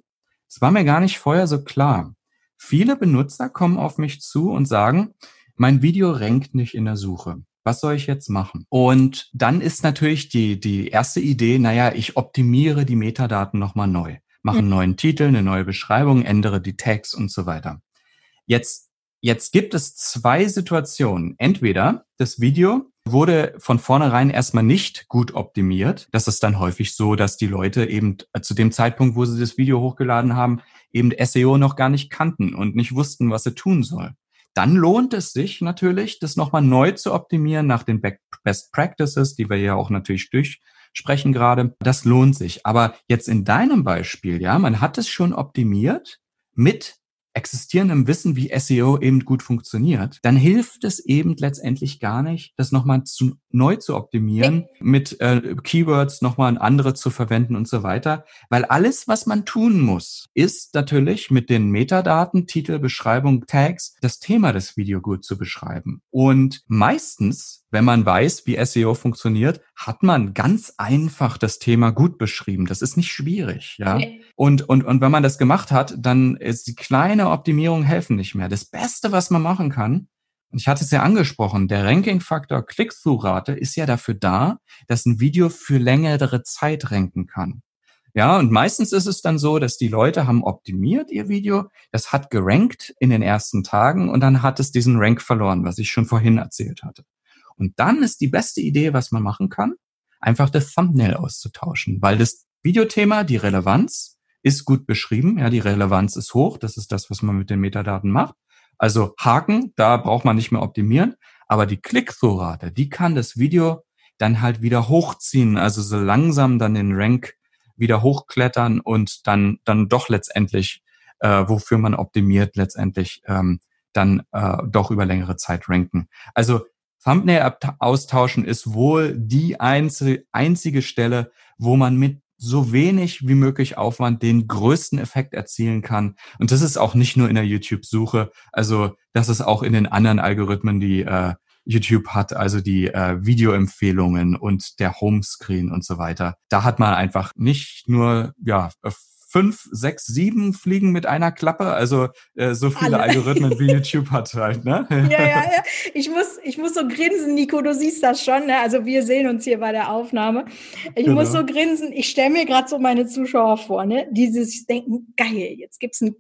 es war mir gar nicht vorher so klar. Viele Benutzer kommen auf mich zu und sagen, mein Video rankt nicht in der Suche. Was soll ich jetzt machen? Und dann ist natürlich die, die erste Idee, naja, ich optimiere die Metadaten nochmal neu. Mache einen neuen Titel, eine neue Beschreibung, ändere die Tags und so weiter. Jetzt, jetzt gibt es zwei Situationen. Entweder das Video wurde von vornherein erstmal nicht gut optimiert. Das ist dann häufig so, dass die Leute eben zu dem Zeitpunkt, wo sie das Video hochgeladen haben, eben SEO noch gar nicht kannten und nicht wussten, was sie tun soll. Dann lohnt es sich natürlich, das nochmal neu zu optimieren nach den Best Practices, die wir ja auch natürlich durchsprechen gerade. Das lohnt sich. Aber jetzt in deinem Beispiel, ja, man hat es schon optimiert mit existierendem Wissen, wie SEO eben gut funktioniert, dann hilft es eben letztendlich gar nicht, das nochmal zu, neu zu optimieren, mit äh, Keywords nochmal andere zu verwenden und so weiter. Weil alles, was man tun muss, ist natürlich mit den Metadaten, Titel, Beschreibung, Tags, das Thema des Videos gut zu beschreiben. Und meistens wenn man weiß, wie SEO funktioniert, hat man ganz einfach das Thema gut beschrieben. Das ist nicht schwierig, ja. Okay. Und, und, und wenn man das gemacht hat, dann ist die kleine Optimierung helfen nicht mehr. Das Beste, was man machen kann, und ich hatte es ja angesprochen, der Ranking-Faktor Click-Through-Rate ist ja dafür da, dass ein Video für längere Zeit ranken kann. Ja, und meistens ist es dann so, dass die Leute haben optimiert ihr Video, das hat gerankt in den ersten Tagen und dann hat es diesen Rank verloren, was ich schon vorhin erzählt hatte. Und dann ist die beste Idee, was man machen kann, einfach das Thumbnail auszutauschen, weil das Videothema, die Relevanz, ist gut beschrieben. Ja, die Relevanz ist hoch. Das ist das, was man mit den Metadaten macht. Also Haken, da braucht man nicht mehr optimieren. Aber die Click-Through-Rate, die kann das Video dann halt wieder hochziehen. Also so langsam dann den Rank wieder hochklettern und dann, dann doch letztendlich, äh, wofür man optimiert, letztendlich ähm, dann äh, doch über längere Zeit ranken. Also Thumbnail austauschen ist wohl die einzige Stelle, wo man mit so wenig wie möglich Aufwand den größten Effekt erzielen kann. Und das ist auch nicht nur in der YouTube-Suche, also das ist auch in den anderen Algorithmen, die äh, YouTube hat, also die äh, Videoempfehlungen und der Homescreen und so weiter. Da hat man einfach nicht nur ja fünf, sechs, sieben fliegen mit einer Klappe. Also äh, so viele Alle. Algorithmen wie YouTube hat halt, ne? Ja, ja, ja. Ich muss, ich muss so grinsen, Nico, du siehst das schon, ne? Also wir sehen uns hier bei der Aufnahme. Ich genau. muss so grinsen, ich stelle mir gerade so meine Zuschauer vor, ne? Die sich denken, geil, jetzt gibt's einen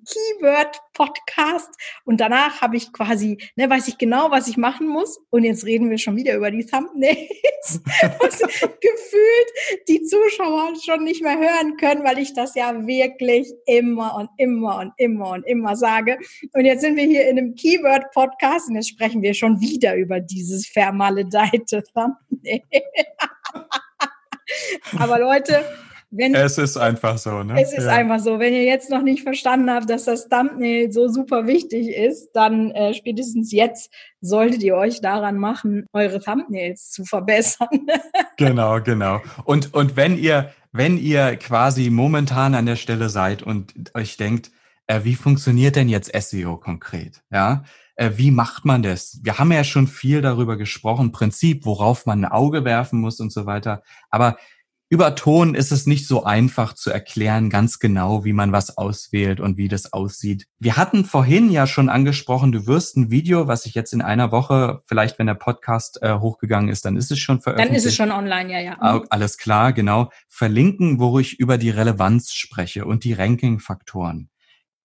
Keyword-Podcast und danach habe ich quasi, ne, weiß ich genau, was ich machen muss. Und jetzt reden wir schon wieder über die Thumbnails. gefühlt die Zuschauer schon nicht mehr hören können, weil ich das ja wirklich wirklich immer und immer und immer und immer sage. Und jetzt sind wir hier in einem Keyword-Podcast und jetzt sprechen wir schon wieder über dieses vermaledeite Thumbnail. Aber Leute, wenn, es ist einfach so, ne? Es ist ja. einfach so. Wenn ihr jetzt noch nicht verstanden habt, dass das Thumbnail so super wichtig ist, dann äh, spätestens jetzt solltet ihr euch daran machen, eure Thumbnails zu verbessern. genau, genau. Und, und wenn ihr, wenn ihr quasi momentan an der Stelle seid und euch denkt, äh, wie funktioniert denn jetzt SEO konkret? Ja, äh, wie macht man das? Wir haben ja schon viel darüber gesprochen, Prinzip, worauf man ein Auge werfen muss und so weiter. Aber über Ton ist es nicht so einfach zu erklären, ganz genau, wie man was auswählt und wie das aussieht. Wir hatten vorhin ja schon angesprochen, du wirst ein Video, was ich jetzt in einer Woche, vielleicht wenn der Podcast äh, hochgegangen ist, dann ist es schon veröffentlicht. Dann ist es schon online, ja, ja. Mhm. Alles klar, genau. Verlinken, wo ich über die Relevanz spreche und die Ranking-Faktoren.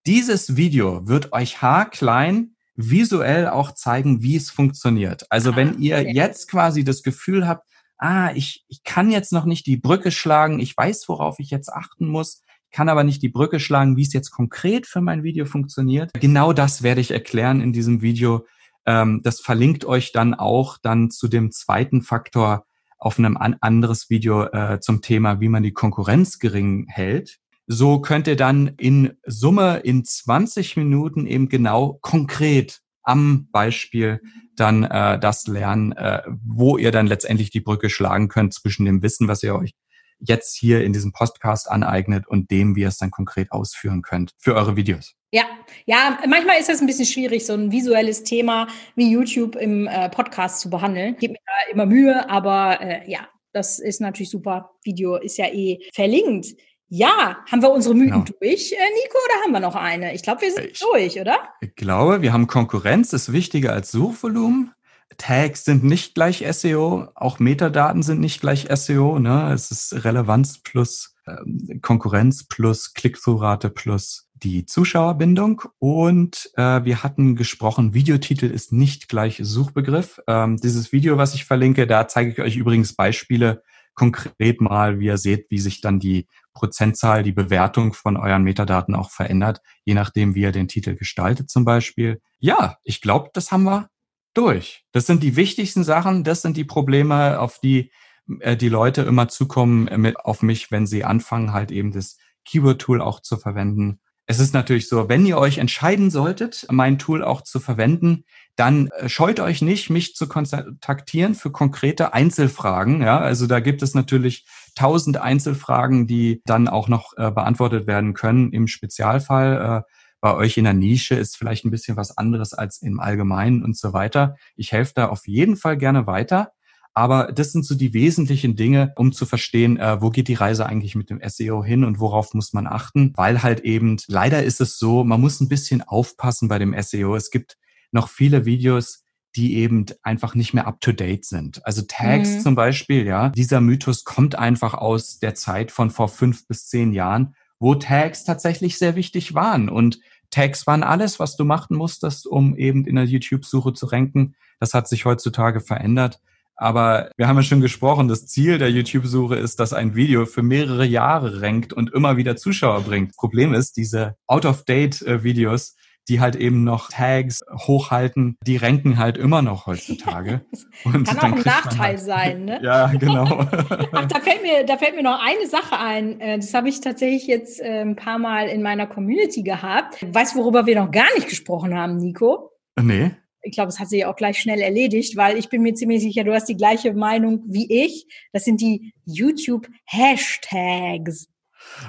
Dieses Video wird euch haarklein visuell auch zeigen, wie es funktioniert. Also ah, wenn ihr okay. jetzt quasi das Gefühl habt, ah, ich, ich kann jetzt noch nicht die Brücke schlagen, ich weiß, worauf ich jetzt achten muss, kann aber nicht die Brücke schlagen, wie es jetzt konkret für mein Video funktioniert. Genau das werde ich erklären in diesem Video. Ähm, das verlinkt euch dann auch dann zu dem zweiten Faktor auf einem an anderes Video äh, zum Thema, wie man die Konkurrenz gering hält. So könnt ihr dann in Summe in 20 Minuten eben genau konkret am Beispiel dann äh, das lernen, äh, wo ihr dann letztendlich die Brücke schlagen könnt zwischen dem Wissen, was ihr euch jetzt hier in diesem Podcast aneignet und dem, wie ihr es dann konkret ausführen könnt für eure Videos. Ja, ja, manchmal ist es ein bisschen schwierig, so ein visuelles Thema wie YouTube im äh, Podcast zu behandeln. Gebt mir da immer Mühe, aber äh, ja, das ist natürlich super. Video ist ja eh verlinkt. Ja, haben wir unsere Mythen genau. durch, äh, Nico, oder haben wir noch eine? Ich glaube, wir sind ich durch, oder? Ich glaube, wir haben Konkurrenz, ist wichtiger als Suchvolumen. Tags sind nicht gleich SEO, auch Metadaten sind nicht gleich SEO. Ne? Es ist Relevanz plus ähm, Konkurrenz plus Click-Through-Rate plus die Zuschauerbindung. Und äh, wir hatten gesprochen, Videotitel ist nicht gleich Suchbegriff. Ähm, dieses Video, was ich verlinke, da zeige ich euch übrigens Beispiele konkret mal, wie ihr seht, wie sich dann die Prozentzahl, die Bewertung von euren Metadaten auch verändert, je nachdem, wie ihr den Titel gestaltet zum Beispiel. Ja, ich glaube, das haben wir durch. Das sind die wichtigsten Sachen, das sind die Probleme, auf die äh, die Leute immer zukommen mit, auf mich, wenn sie anfangen, halt eben das Keyword-Tool auch zu verwenden. Es ist natürlich so, wenn ihr euch entscheiden solltet, mein Tool auch zu verwenden, dann äh, scheut euch nicht, mich zu kontaktieren für konkrete Einzelfragen. Ja, also da gibt es natürlich tausend Einzelfragen, die dann auch noch äh, beantwortet werden können im Spezialfall. Äh, bei euch in der Nische ist vielleicht ein bisschen was anderes als im Allgemeinen und so weiter. Ich helfe da auf jeden Fall gerne weiter. Aber das sind so die wesentlichen Dinge, um zu verstehen, äh, wo geht die Reise eigentlich mit dem SEO hin und worauf muss man achten. Weil halt eben, leider ist es so, man muss ein bisschen aufpassen bei dem SEO. Es gibt noch viele Videos, die eben einfach nicht mehr up to date sind. Also Tags mhm. zum Beispiel, ja, dieser Mythos kommt einfach aus der Zeit von vor fünf bis zehn Jahren, wo Tags tatsächlich sehr wichtig waren. Und Tags waren alles, was du machen musstest, um eben in der YouTube-Suche zu ranken. Das hat sich heutzutage verändert. Aber wir haben ja schon gesprochen, das Ziel der YouTube-Suche ist, dass ein Video für mehrere Jahre rankt und immer wieder Zuschauer bringt. Problem ist, diese Out-of-Date-Videos, die halt eben noch Tags hochhalten, die ranken halt immer noch heutzutage. Und Kann auch ein Nachteil halt, sein, ne? Ja, genau. Ach, da fällt mir, da fällt mir noch eine Sache ein. Äh, das habe ich tatsächlich jetzt äh, ein paar Mal in meiner Community gehabt. Weißt du, worüber wir noch gar nicht gesprochen haben, Nico? Nee ich glaube, es hat sich auch gleich schnell erledigt, weil ich bin mir ziemlich sicher, du hast die gleiche Meinung wie ich. Das sind die YouTube-Hashtags.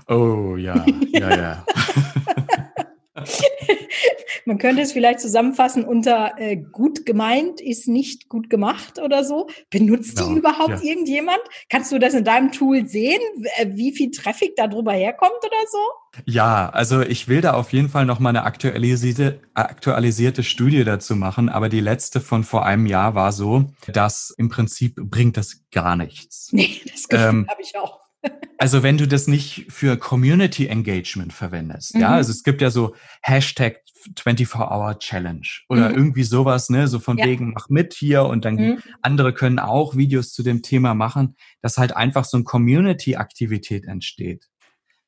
Oh ja, ja, ja. Man könnte es vielleicht zusammenfassen unter äh, gut gemeint ist nicht gut gemacht oder so. Benutzt genau, die überhaupt ja. irgendjemand? Kannst du das in deinem Tool sehen, äh, wie viel Traffic da drüber herkommt oder so? Ja, also ich will da auf jeden Fall noch mal eine aktualisierte, aktualisierte Studie dazu machen, aber die letzte von vor einem Jahr war so, dass im Prinzip bringt das gar nichts. Nee, das Gefühl ähm, habe ich auch. Also wenn du das nicht für Community Engagement verwendest, mhm. ja, also es gibt ja so Hashtag 24-Hour Challenge oder mhm. irgendwie sowas, ne, so von ja. wegen mach mit hier und dann mhm. andere können auch Videos zu dem Thema machen, dass halt einfach so eine Community-Aktivität entsteht.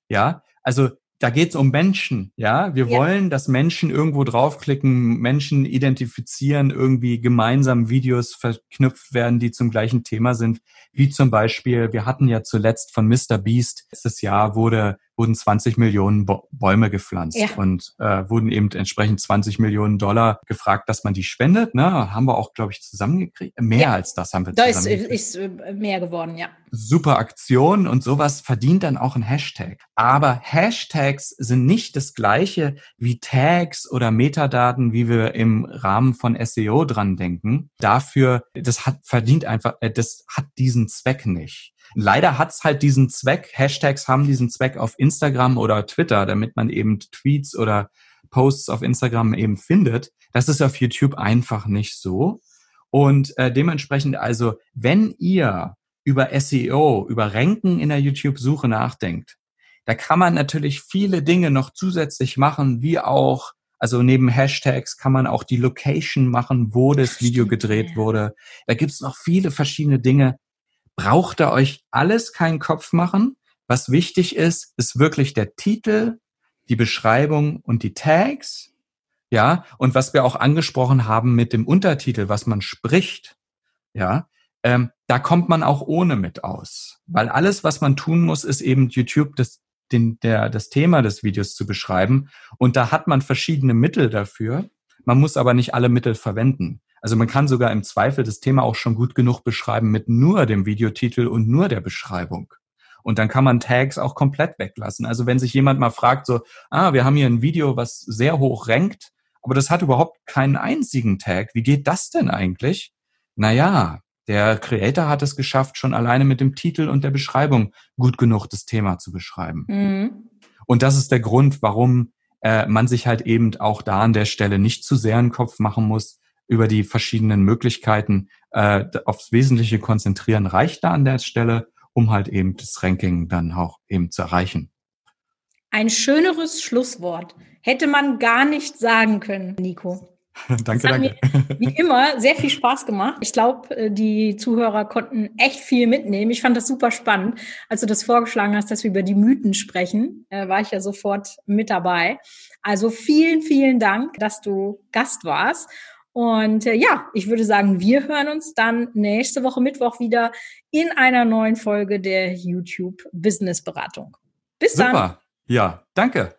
Ja, also da geht es um Menschen, ja. Wir ja. wollen, dass Menschen irgendwo draufklicken, Menschen identifizieren, irgendwie gemeinsam Videos verknüpft werden, die zum gleichen Thema sind. Wie zum Beispiel, wir hatten ja zuletzt von Mr. Beast, letztes Jahr wurde wurden 20 Millionen Bäume gepflanzt ja. und äh, wurden eben entsprechend 20 Millionen Dollar gefragt, dass man die spendet. Ne? Haben wir auch, glaube ich, zusammengekriegt. Mehr ja. als das haben wir da zusammengekriegt. Da ist, ist äh, mehr geworden, ja. Super Aktion und sowas verdient dann auch ein Hashtag. Aber Hashtags sind nicht das gleiche wie Tags oder Metadaten, wie wir im Rahmen von SEO dran denken. Dafür, das hat verdient einfach, äh, das hat diesen Zweck nicht. Leider hat's halt diesen Zweck, Hashtags haben diesen Zweck auf Instagram oder Twitter, damit man eben Tweets oder Posts auf Instagram eben findet. Das ist auf YouTube einfach nicht so. Und äh, dementsprechend also, wenn ihr über SEO, über Ranken in der YouTube-Suche nachdenkt, da kann man natürlich viele Dinge noch zusätzlich machen, wie auch, also neben Hashtags kann man auch die Location machen, wo das Video gedreht wurde. Da gibt's noch viele verschiedene Dinge, braucht ihr euch alles keinen Kopf machen. Was wichtig ist, ist wirklich der Titel, die Beschreibung und die Tags. Ja, und was wir auch angesprochen haben mit dem Untertitel, was man spricht, ja, ähm, da kommt man auch ohne mit aus. Weil alles, was man tun muss, ist eben YouTube das, den, der, das Thema des Videos zu beschreiben. Und da hat man verschiedene Mittel dafür. Man muss aber nicht alle Mittel verwenden. Also man kann sogar im Zweifel das Thema auch schon gut genug beschreiben mit nur dem Videotitel und nur der Beschreibung. Und dann kann man Tags auch komplett weglassen. Also wenn sich jemand mal fragt, so, ah, wir haben hier ein Video, was sehr hoch rankt, aber das hat überhaupt keinen einzigen Tag. Wie geht das denn eigentlich? Naja, der Creator hat es geschafft, schon alleine mit dem Titel und der Beschreibung gut genug das Thema zu beschreiben. Mhm. Und das ist der Grund, warum äh, man sich halt eben auch da an der Stelle nicht zu sehr einen Kopf machen muss, über die verschiedenen Möglichkeiten äh, aufs Wesentliche konzentrieren, reicht da an der Stelle, um halt eben das Ranking dann auch eben zu erreichen. Ein schöneres Schlusswort hätte man gar nicht sagen können, Nico. danke, danke. Mir, wie immer sehr viel Spaß gemacht. Ich glaube, äh, die Zuhörer konnten echt viel mitnehmen. Ich fand das super spannend. Als du das vorgeschlagen hast, dass wir über die Mythen sprechen, äh, war ich ja sofort mit dabei. Also vielen, vielen Dank, dass du Gast warst. Und äh, ja, ich würde sagen, wir hören uns dann nächste Woche Mittwoch wieder in einer neuen Folge der YouTube Business Beratung. Bis dann. Super. Ja, danke.